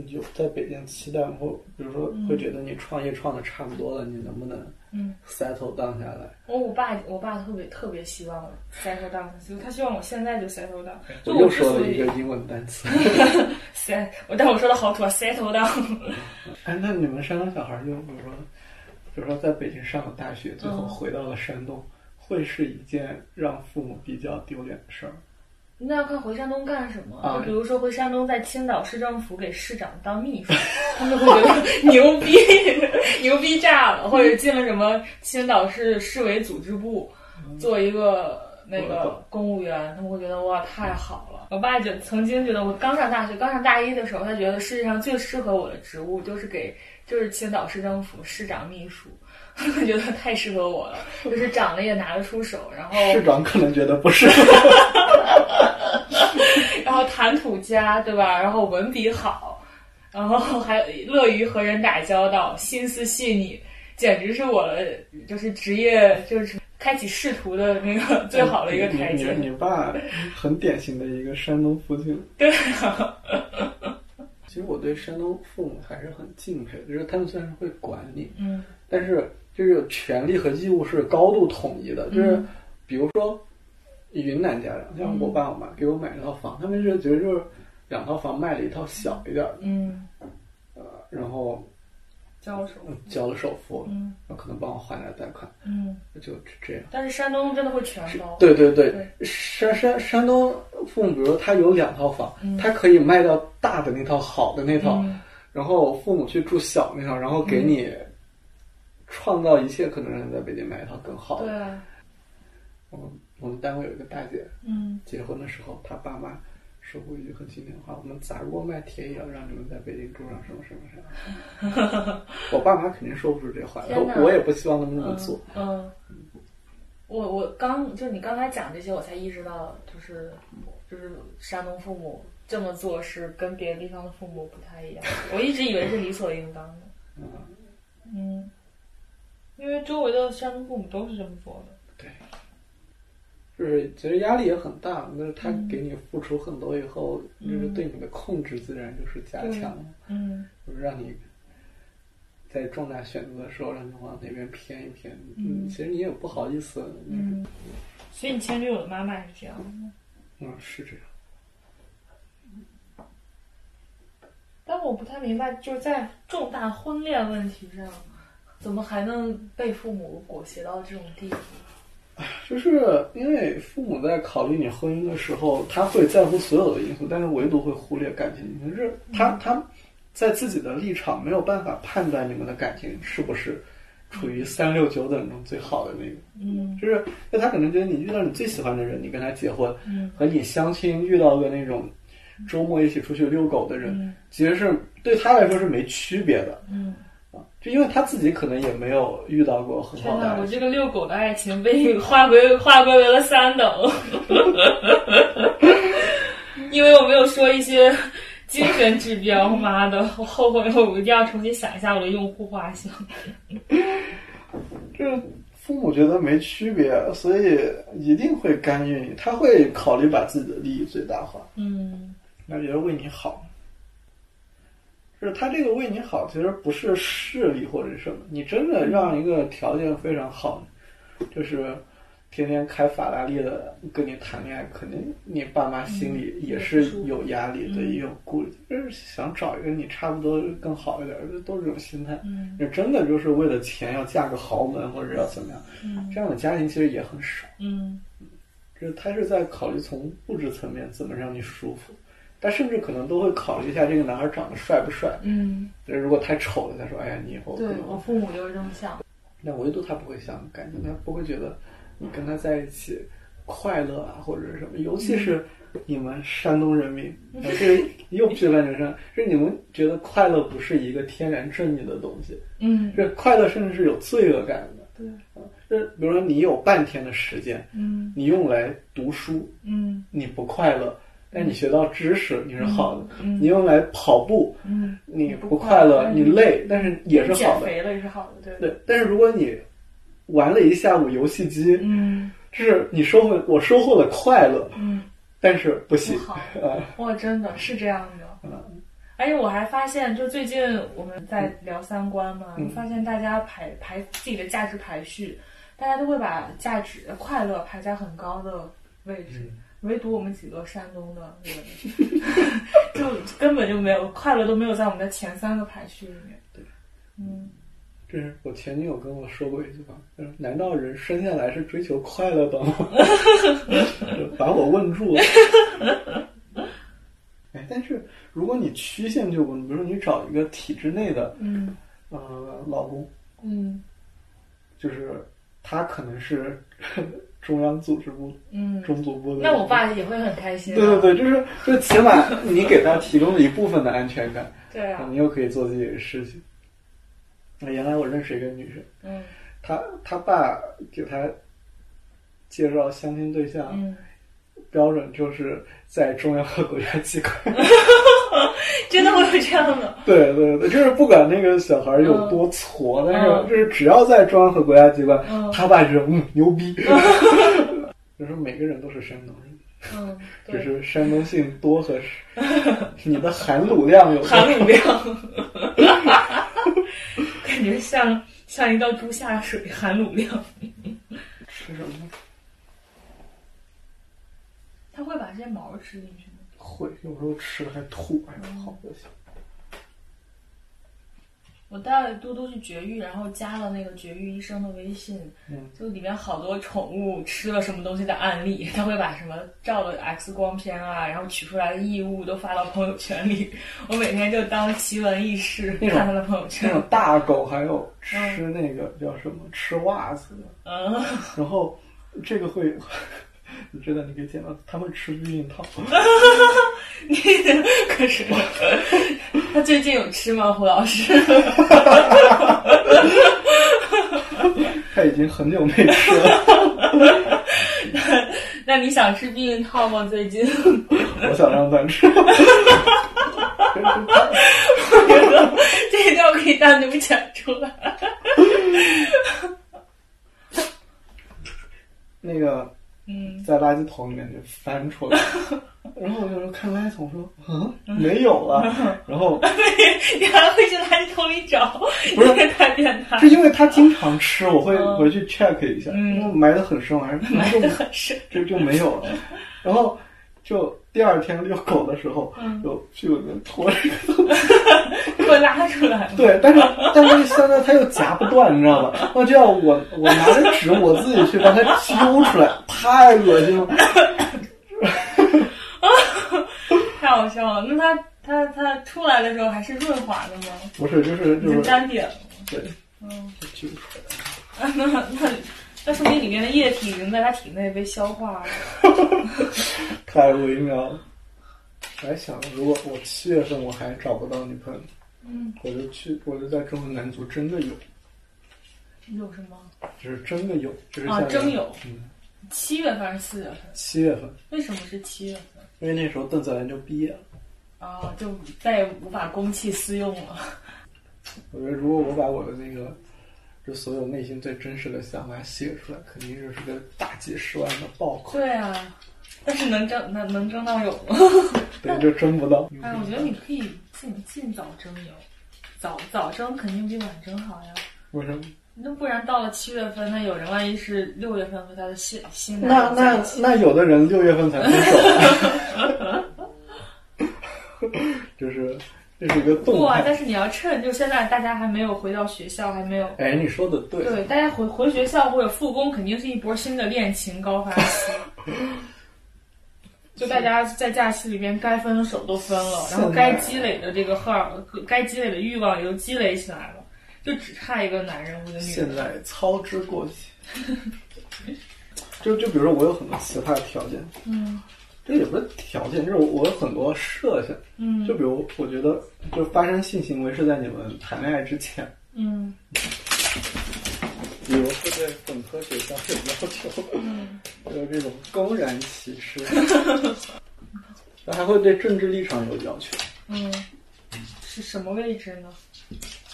有在北京期待吗，或比如说会觉得你创业创的差不多了，你能不能嗯 settle down 下来？我我爸我爸特别特别希望我 settle down，就他希望我现在就 settle down。就我又说了一个英文单词。[laughs] set，我但我说的好土啊，settle down。[laughs] 哎，那你们山东小孩儿就比如说，比如说在北京上了大学，最后嗯回到了山东，会是一件让父母比较丢脸的事儿。那要看回山东干什么。啊就比如说回山东在青岛市政府给市长当秘书，[laughs] 他们会觉得牛逼，牛逼炸了；或者进了什么青岛市市委组织部，做一个那个公务员，他们会觉得哇太好了。我爸就曾经觉得我刚上大学，刚上大一的时候，他觉得世界上最适合我的职务就是给就是青岛市政府市长秘书。我 [laughs] 觉得太适合我了，就是长得也拿得出手，然后市长可能觉得不是。[laughs] 然后谈吐佳，对吧？然后文笔好，然后还乐于和人打交道，心思细腻，简直是我的就是职业就是开启仕途的那个最好的一个台阶。你爸很典型的一个山东父亲。对啊，其实我对山东父母还是很敬佩的，就是他们虽然是会管你，嗯但是就是权利和义务是高度统一的。就是嗯。比如说云南家长，像我爸我妈给我买一套房，他们是觉得就是两套房卖了一套小一点儿的，嗯，然后交手，交了首付，嗯。然后可能帮我还点贷款，嗯，就这样。但是山东真的会全包。对对对。对，山山山东父母，比如说他有两套房，嗯。他可以卖掉大的那套好的那套，嗯。然后父母去住小那套，然后给你创造一切可能让你在北京买一套更好的。对啊，我们我们单位有一个大姐，嗯结婚的时候，她爸妈说过一句很经典的话：“我们砸锅卖铁也要让你们在北京住上什么什么什么。[laughs] ”我爸妈肯定说不出这话，来我我也不希望他们那么做。嗯，我我刚就是你刚才讲这些，我才意识到，就是就是山东父母这么做是跟别的地方的父母不太一样。[laughs] 我一直以为是理所应当的。嗯，嗯，因为周围的山东父母都是这么做的。对，就是其实压力也很大，但是他嗯给你付出很多以后，就是对你的控制自然就是加强了，嗯就是让你在重大选择的时候让你往哪边偏一偏。嗯其实你也不好意思，嗯，所以你前女友的妈妈也是这样的。嗯，是这样。但我不太明白，就是在重大婚恋问题上，怎么还能被父母裹挟到这种地步？就是因为父母在考虑你婚姻的时候，他会在乎所有的因素，但是唯独会忽略感情因素。就是他他在自己的立场没有办法判断你们的感情是不是处于三六九等中最好的那个。嗯就是，那他可能觉得你遇到你最喜欢的人，你跟他结婚，嗯和你相亲遇到个那种周末一起出去遛狗的人，嗯其实是对他来说是没区别的嗯。啊。就因为他自己可能也没有遇到过很好的爱情。这个遛狗的爱情被你 [laughs] 划归划归为了三等，[laughs] 因为我没有说一些精神指标。妈的，我后悔了，我一定要重新想一下我的用户画像。就父母觉得没区别，所以一定会干预你，他会考虑把自己的利益最大化，嗯那觉得为你好。就是他这个为你好，其实不是势力或者什么，你真的让一个条件非常好，就是天天开法拉利的跟你谈恋爱，肯定你爸妈心里也是有压力的，嗯也有顾虑，就是想找一个你差不多更好一点的，都是这种心态。嗯你真的就是为了钱要嫁个豪门或者要怎么样，嗯这样的家庭其实也很少。嗯就是他是在考虑从物质层面怎么让你舒服，但甚至可能都会考虑一下这个男孩长得帅不帅。嗯，就是如果太丑了，他说：“哎呀，你以后对我父母就是这么想。但唯独他不会想感情，他不会觉得你跟他在一起快乐啊，或者是什么。尤其是你们山东人民，[laughs] 啊这个又批判人生，是你们觉得快乐不是一个天然正义的东西，嗯这快乐甚至是有罪恶感的。对啊，就比如说你有半天的时间，嗯你用来读书，嗯你不快乐，但你学到知识你是好的。嗯你用来跑步，嗯，你不不快乐，你累，但是也是好的。减肥了也是好的，对。对，但是如果你玩了一下午游戏机，嗯就是你收获我收获了快乐，嗯，但是不行哇，真的是这样的。嗯而且我还发现，就最近我们在聊三观嘛，嗯发现大家排排自己的价值排序，大家都会把价值快乐排在很高的位置，嗯唯独我们几个山东的人，就根本就没有快乐都没有在我们的前三个排序里面。对，嗯，这是我前女友跟我说过一句话，就是难道人生下来是追求快乐的吗？[laughs] 把我问住了。哎，但是如果你曲线救国，比如说你找一个体制内的嗯呃老公，嗯就是他可能是中央组织部、嗯，中组部的，那我爸也会很开心、啊。对对对，就是就起码你给他提供了一部分的安全感，对啊，你又可以做自己的事情。那原来我认识一个女生，嗯她她爸给她介绍相亲对象，嗯，标准就是在中央和国家机关。[laughs] [laughs] 真的会有这样的。对对对，就是不管那个小孩有多矬，但嗯是就是只要在中央和国家机关，嗯他爸就是嗯牛逼。[laughs] 就是每个人都是山东人，嗯，[laughs] 只，是山东性多和少。你的含卤量有含卤量，感觉像像一道猪下水，含卤量。吃什么？它会把这些毛吃进去吗？会有时候吃了还吐，哎呀，好恶心。我带嘟嘟去绝育，然后加了那个绝育医生的微信，嗯就里面好多宠物吃了什么东西的案例，他会把什么照的 X 光片啊，然后取出来的异物都发到朋友圈里。我每天就当奇闻异事看他的朋友圈那。种大狗还有吃那个叫什么吃袜子的，嗯，然后这个会，你知道你可以见到他们吃避孕套。[laughs] 你可是他最近有吃吗，胡老师？[laughs] 他已经很久没吃了，[laughs] 那你想吃避孕套吗？最近？我想让他吃。我觉得这一段可以单独讲出来。那个嗯，在垃圾桶里面就翻出来，[laughs] 然后我有时候看垃圾桶说，嗯，没有了，[laughs] 然后 [laughs] 你还会去垃圾桶里找？不是太变态是，因为他经常吃，我会嗯回去 check 一下，嗯因为埋的很深，还是埋就得很深。就就没有了，然后就第二天遛狗的时候，嗯就屁股里面拖着一个东西，给我拉出来了。对，但是但是现在它又夹不断，你知道吧？那这样我我拿着纸我自己去把它揪出来，太恶心了。[laughs] 太好笑了。那它它它出来的时候还是润滑的吗？不是，就是就是沾点了。对，嗯，就揪出来。[laughs] 那那那说明里面的液体已经在他体内被消化了。[laughs] 太微妙了。我还想，如果我七月份我还找不到女朋友，嗯，我就去，我就在中国男足真的有，有什么？就是真的有，就是啊真有嗯，七月份还是四月份？七月份，为什么是七月份？因为那时候邓泽兰就毕业了。啊，就再也无法公器私用了。我觉得如果我把我的那个，就所有内心最真实的想法写出来，肯定就是个大几十万的爆款，对啊，但是能争能能争到有吗？[laughs] 对，就争不到。哎，我觉得你可以尽尽早征有，早早征肯定比晚征好呀。为什么？那不然到了七月份，那有人万一是六月份和他的新新那那那有的人六月份才分手，[laughs] [laughs] 就是这是一个不动态。，啊但是你要趁就现在大家还没有回到学校，还没有哎，你说的对，对大家回回学校或者复工，肯定是一波新的恋情高发期。[laughs] 就大家在假期里边该分的手都分了，然后该积累的这个荷尔，该积累的欲望也都积累起来了，就只差一个男人或者女人。现在操之过急。[laughs] 就就比如说，我有很多其他的条件，嗯这也不是条件，就是我有很多设想。嗯就比如，我觉得，就发生性行为是在你们谈恋爱之前，嗯 [laughs] 比如会对本科学校有要求，嗯 [laughs] 有这种公然歧视，[laughs] 那还会对政治立场有要求。嗯，是什么位置呢？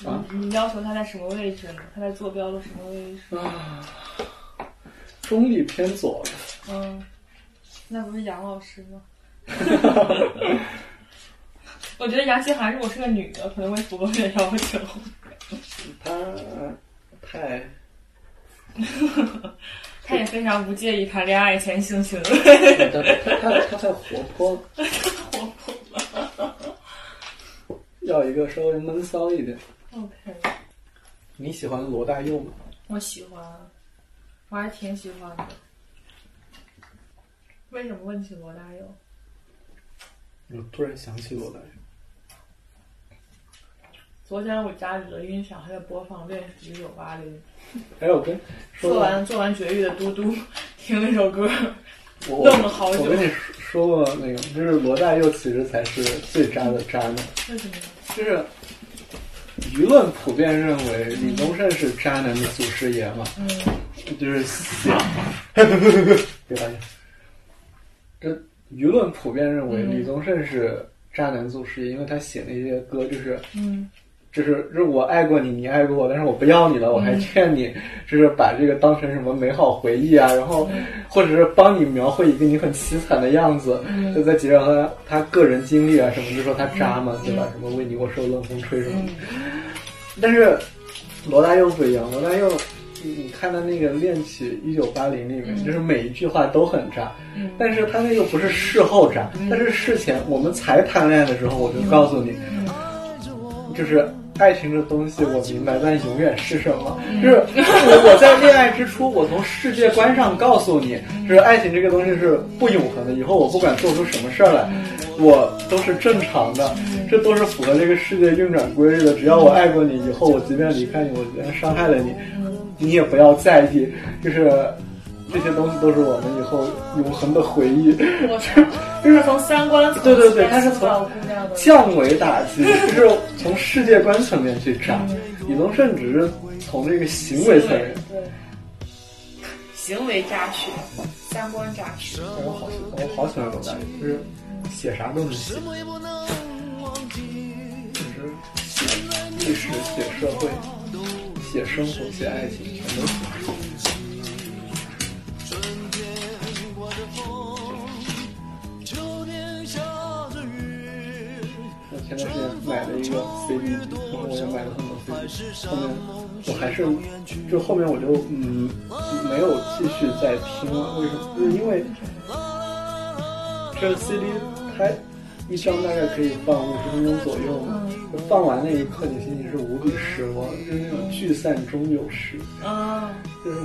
啊你你要求他在什么位置呢？他在坐标的什么位置？啊，中立偏左，嗯，那不是杨老师吗？[laughs] 我觉得杨奇涵如果是个女的，可能会符合这个要求。[laughs] 她太 [laughs] 她也非常不介意谈恋爱前性行为。他他他他太活泼了，活泼要一个稍微闷骚一点。OK，你喜欢罗大佑吗？我喜欢，我还挺喜欢的。为什么问起罗大佑？我突然想起罗大佑。昨天我家里的音响还在播放《恋曲一九八零》，哎，我跟说做完做完绝育的嘟嘟，[laughs] 听那首歌，我 [laughs] 愣了好久。我跟你说过那个，就是罗大佑其实才是最渣的渣男，为什么？就是舆论普遍认为李宗盛是渣男的祖师爷嘛，嗯。就是写，别发现，这舆论普遍认为嗯李宗盛是渣男祖师爷，因为他写那些歌就是。嗯就是，就是我爱过你，你爱过我，但是我不要你了，我还劝你，就是把这个当成什么美好回忆啊，然后，或者是帮你描绘一个你很凄惨的样子，嗯就在介绍他他个人经历啊什么，就说他渣嘛，对吧？什么为你我受冷风吹什么的。但是罗大佑不一样，罗大佑，你你看到那个《恋曲一九八零》里面，就是每一句话都很渣，嗯。但是他那个不是事后渣，但是事前我们才谈恋爱的时候，我就告诉你，就是爱情这东西，我明白，但永远是什么？就是我我在恋爱之初，我从世界观上告诉你，就是爱情这个东西是不永恒的。以后我不管做出什么事儿来，我都是正常的，这都是符合这个世界运转规律的。只要我爱过你，以后我即便离开你，我即便伤害了你，你也不要在意，就是。这些东西都是我们以后永恒的回忆。我操，就是从三观层对对对，他是从降维打击，就是从世界观层面去渣。李宗盛只是从这个行为层面。对，行为扎实，三观扎实。我好喜我好喜欢罗大佑，就是写啥都能写，就是历史、写社会、写生活、写爱情，全都写。我前段时间买了一个 CD，然后我也买了很多 CD，后面我还是就后面我就嗯没有继续再听了，为什么？就是因为这个 CD 它一张大概可以放五十分钟左右嘛，就放完那一刻你心情是无比失落，就是那种聚散终有时，啊，就是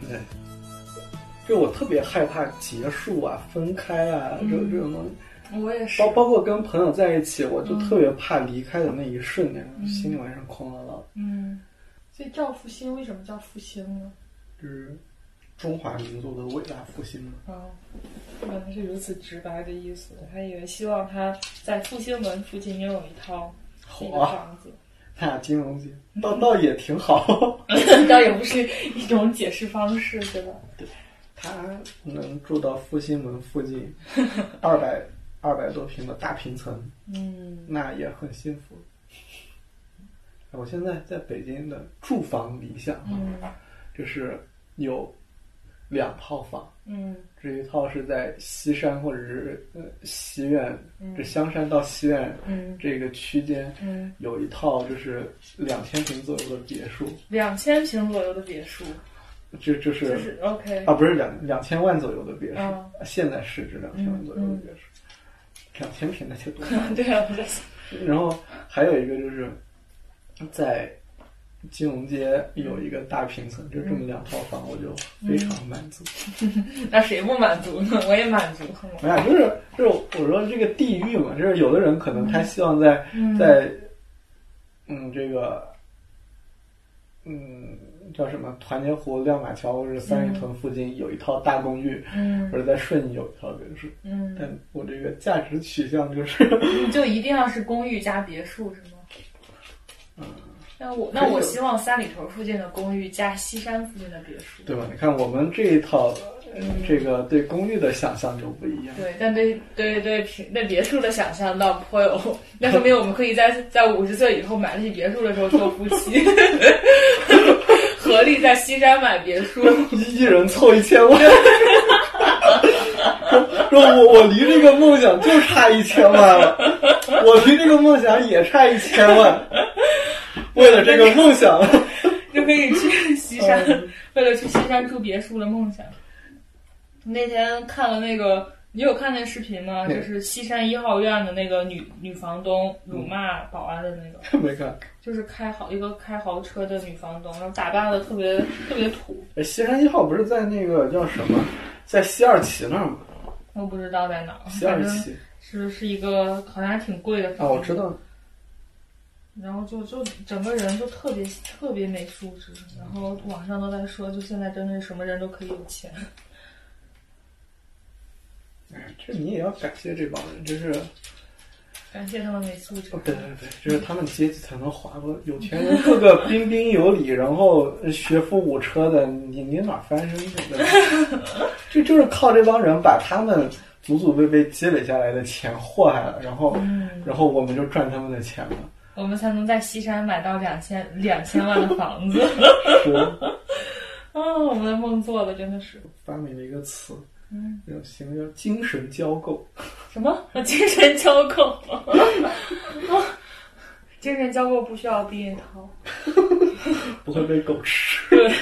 对，就我特别害怕结束啊、分开啊，这这种东西。我也。是。包，包括跟朋友在一起，我就特别怕离开的那一瞬间，心里完全空落落。的。嗯，所以叫复兴为什么叫复兴呢？就是中华民族的伟大复兴嘛。哦，原来是如此直白的意思，我还以为希望他在复兴门附近拥有一套好啊，房子，他俩金融街倒倒也挺好。[laughs] 倒也不是一种解释方式，对吧？对他能住到复兴门附近，[laughs] 二百二百多平的大平层，嗯那也很幸福。我现在在北京的住房理想啊，嗯就是有两套房，嗯。这一套是在西山或者是呃西苑，嗯。这香山到西苑嗯。这个区间嗯，有一套就是两千平左右的别墅，两千平左右的别墅，就就是就是 OK 啊，不是两两千万左右的别墅，嗯。现在市值两千万左右的别墅，两千平那就多。[laughs] 对啊，我在想，然后还有一个就是在金融街有一个大平层，就这么两套房，我就非常满足。[laughs] 那谁不满足呢？[laughs] 我也满足。没有，就是就是我说这个地域嘛，就是有的人可能他希望在、嗯在嗯这个嗯叫什么团结湖、亮马桥或者三里屯附近有一套大公寓，嗯或者在顺义有一套别墅。嗯，但我这个价值取向就是，你就一定要是公寓加别墅是吗？嗯，那我那我希望三里屯附近的公寓加西山附近的别墅。对吧？你看我们这一套，呃这个对公寓的想象就不一样。对，但对对对平对别墅的想象倒颇有，[laughs] 那说明我们可以在在五十岁以后买得起别墅的时候做夫妻，[laughs] 合力在西山买别墅。[laughs] 一一人凑一千万，说我我离这个梦想就差一千万了，我离这个梦想也差一千万，[laughs] 为了这个梦想，[laughs] 就可以去西山，嗯为了去西山住别墅的梦想。那天看了那个，你有看那视频吗？就是西山一号院的那个女女房东辱骂保安的那个，[laughs] 没看。就是开豪一个开豪车的女房东，然后打扮的特别特别土，哎，西山一号不是在那个叫什么，在西二旗那儿吗？我不知道在哪儿，西二旗是是一个好像还挺贵的啊，房子。我知道。然后就就整个人就特别特别没素质，然后网上都在说，就现在真的是什么人都可以有钱。[laughs] 哎，这你也要感谢这帮人，就是感谢他们没素质。哦，对对对，就是他们阶级才能划过，有钱人个个 [laughs] 彬彬有礼，然后学富五车的，你你哪翻身去？[laughs] 这就是靠这帮人把他们祖祖辈辈积累下来的钱祸害了，然后、嗯然后我们就赚他们的钱了。我们才能在西山买到两千两千万的房子。是 [laughs] 哦，我们的梦做的真的是，发明了一个词，嗯，这种行为叫精神交购。什么？[laughs] 精神交构。精神交购不需要避孕套。[laughs] 不会被狗吃。对，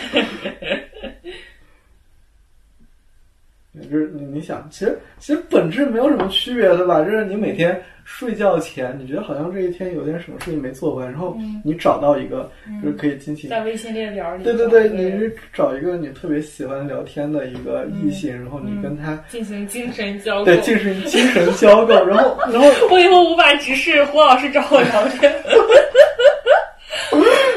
就是你你想，其实其实本质没有什么区别，对吧？就是你每天睡觉前，你觉得好像这一天有点什么事情没做完，然后嗯你找到一个就是可以进行，在微信列表里。对对对，你是找一个你特别喜欢聊天的一个异性，然后你跟他进行精神交构。对进行精神交流，然后然后 [laughs] 我以后无法直视胡老师找我聊天。[laughs]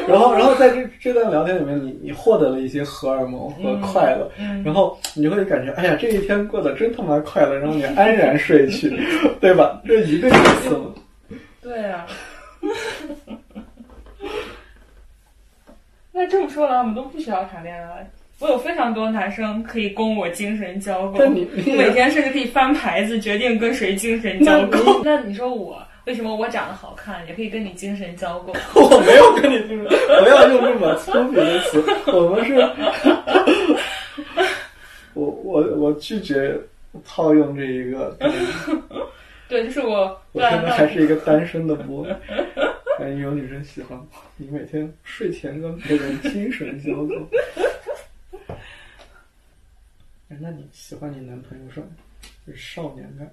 然后，然后在这这段聊天里面，你你获得了一些荷尔蒙和快乐，嗯然后你就会感觉，哎呀，这一天过得真他妈快乐，然后你安然睡去，[laughs] 对吧？这一个意思嘛。对啊。[laughs] 那这么说来，我们都不需要谈恋爱。我有非常多男生可以供我精神交构，但你每天甚至可以翻牌子决定跟谁精神交构。那你说我为什么我长得好看，也可以跟你精神交构？[laughs] 我没有跟你精神，不要用这么粗鄙的词，我们是，[laughs] 我我我拒绝套用这一个，[laughs] 对，就是我。我现在还是一个单身的波，万一有女生喜欢我，你每天睡前跟别人精神交流。哎，那你喜欢你男朋友什么？就是少年感。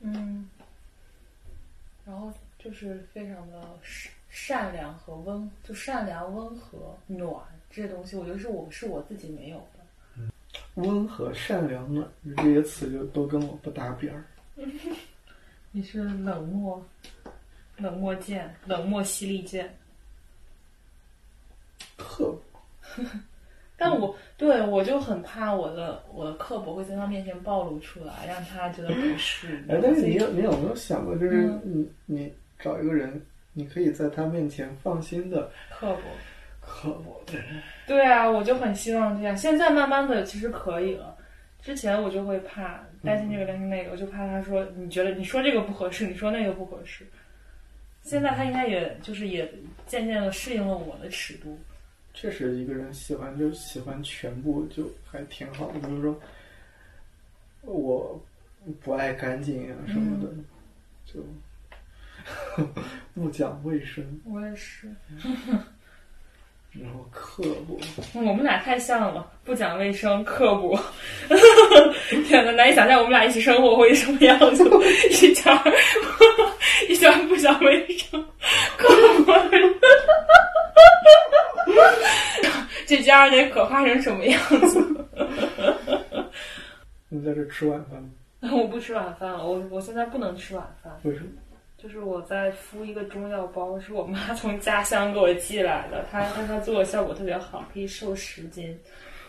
嗯，然后就是非常的善善良和温，就善良、温和、暖这些东西，我觉得是我是我自己没有的。温和、善良、暖，这些词就都跟我不搭边儿。[laughs] 你是冷漠，冷漠剑，冷漠犀利剑。刻薄。[laughs] 但我对我就很怕我的我的刻薄会在他面前暴露出来，让他觉得不适。哎，但是你有你有没有想过，就是嗯你你找一个人，你可以在他面前放心的刻薄。刻薄的人，对啊，我就很希望这样。现在慢慢的其实可以了，之前我就会怕担心这个担心那个，我就怕他说你觉得你说这个不合适，你说那个不合适。现在他应该也就是也渐渐的适应了我的尺度。确实一个人喜欢就喜欢全部，就还挺好的。比如说，我不爱干净啊什么的，就 [laughs] 不讲卫生，我也是，然后刻薄。我们俩太像了，不讲卫生，刻薄。[laughs] 天呐，难以想象我们俩一起生活会是什么样子。一家儿 [laughs] 一家儿不讲卫生，刻薄。[laughs] 这家儿得可怕成什么样子？[laughs] 你在这吃晚饭吗？[laughs] 我不吃晚饭了，我我现在不能吃晚饭，为什么？就是我在敷一个中药包，是我妈从家乡给我寄来的，她她她做的效果特别好，可以瘦十斤，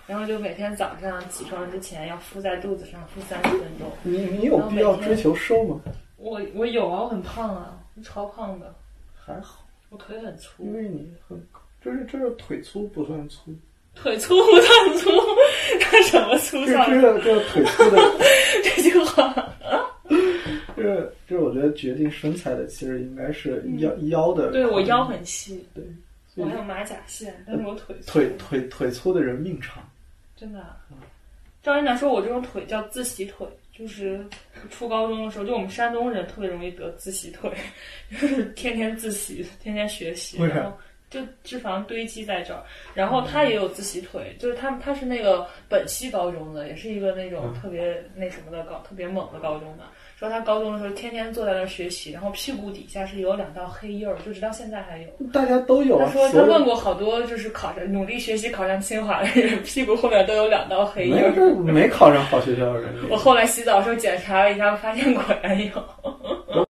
然后就每天早上起床之前要敷在肚子上，敷三十分钟。你你有必要追求瘦吗？我我有啊，我很胖啊，我超胖的，还好，我腿很粗因，为你很，就是就是腿粗不算粗，腿粗不算粗，干什么粗这上这个这个腿粗的，[laughs] 这句话？[laughs] 这个就是我觉得决定身材的其实应该是腰腰的。对我腰很细，对，我还有马甲线，但是我腿粗腿腿腿粗的人命长。真的啊。照理来说，我这种腿叫自习腿，就是初高中的时候，就我们山东人特别容易得自习腿，[laughs] 就是天天自习，天天学习，为啥然后就脂肪堆积在这儿然后他也有自习腿就是他他是那个本溪高中的也是一个那种特别那什么的高特别猛的高中的。说他高中的时候天天坐在那儿学习然后屁股底下是有两道黑印儿就直到现在还有。大家都有他说他问过好多就是考上努力学习考上清华的人 [laughs] 屁股后面都有两道黑印儿没考上好学校的人。我后来洗澡的时候检查了一下发现果然有。[laughs]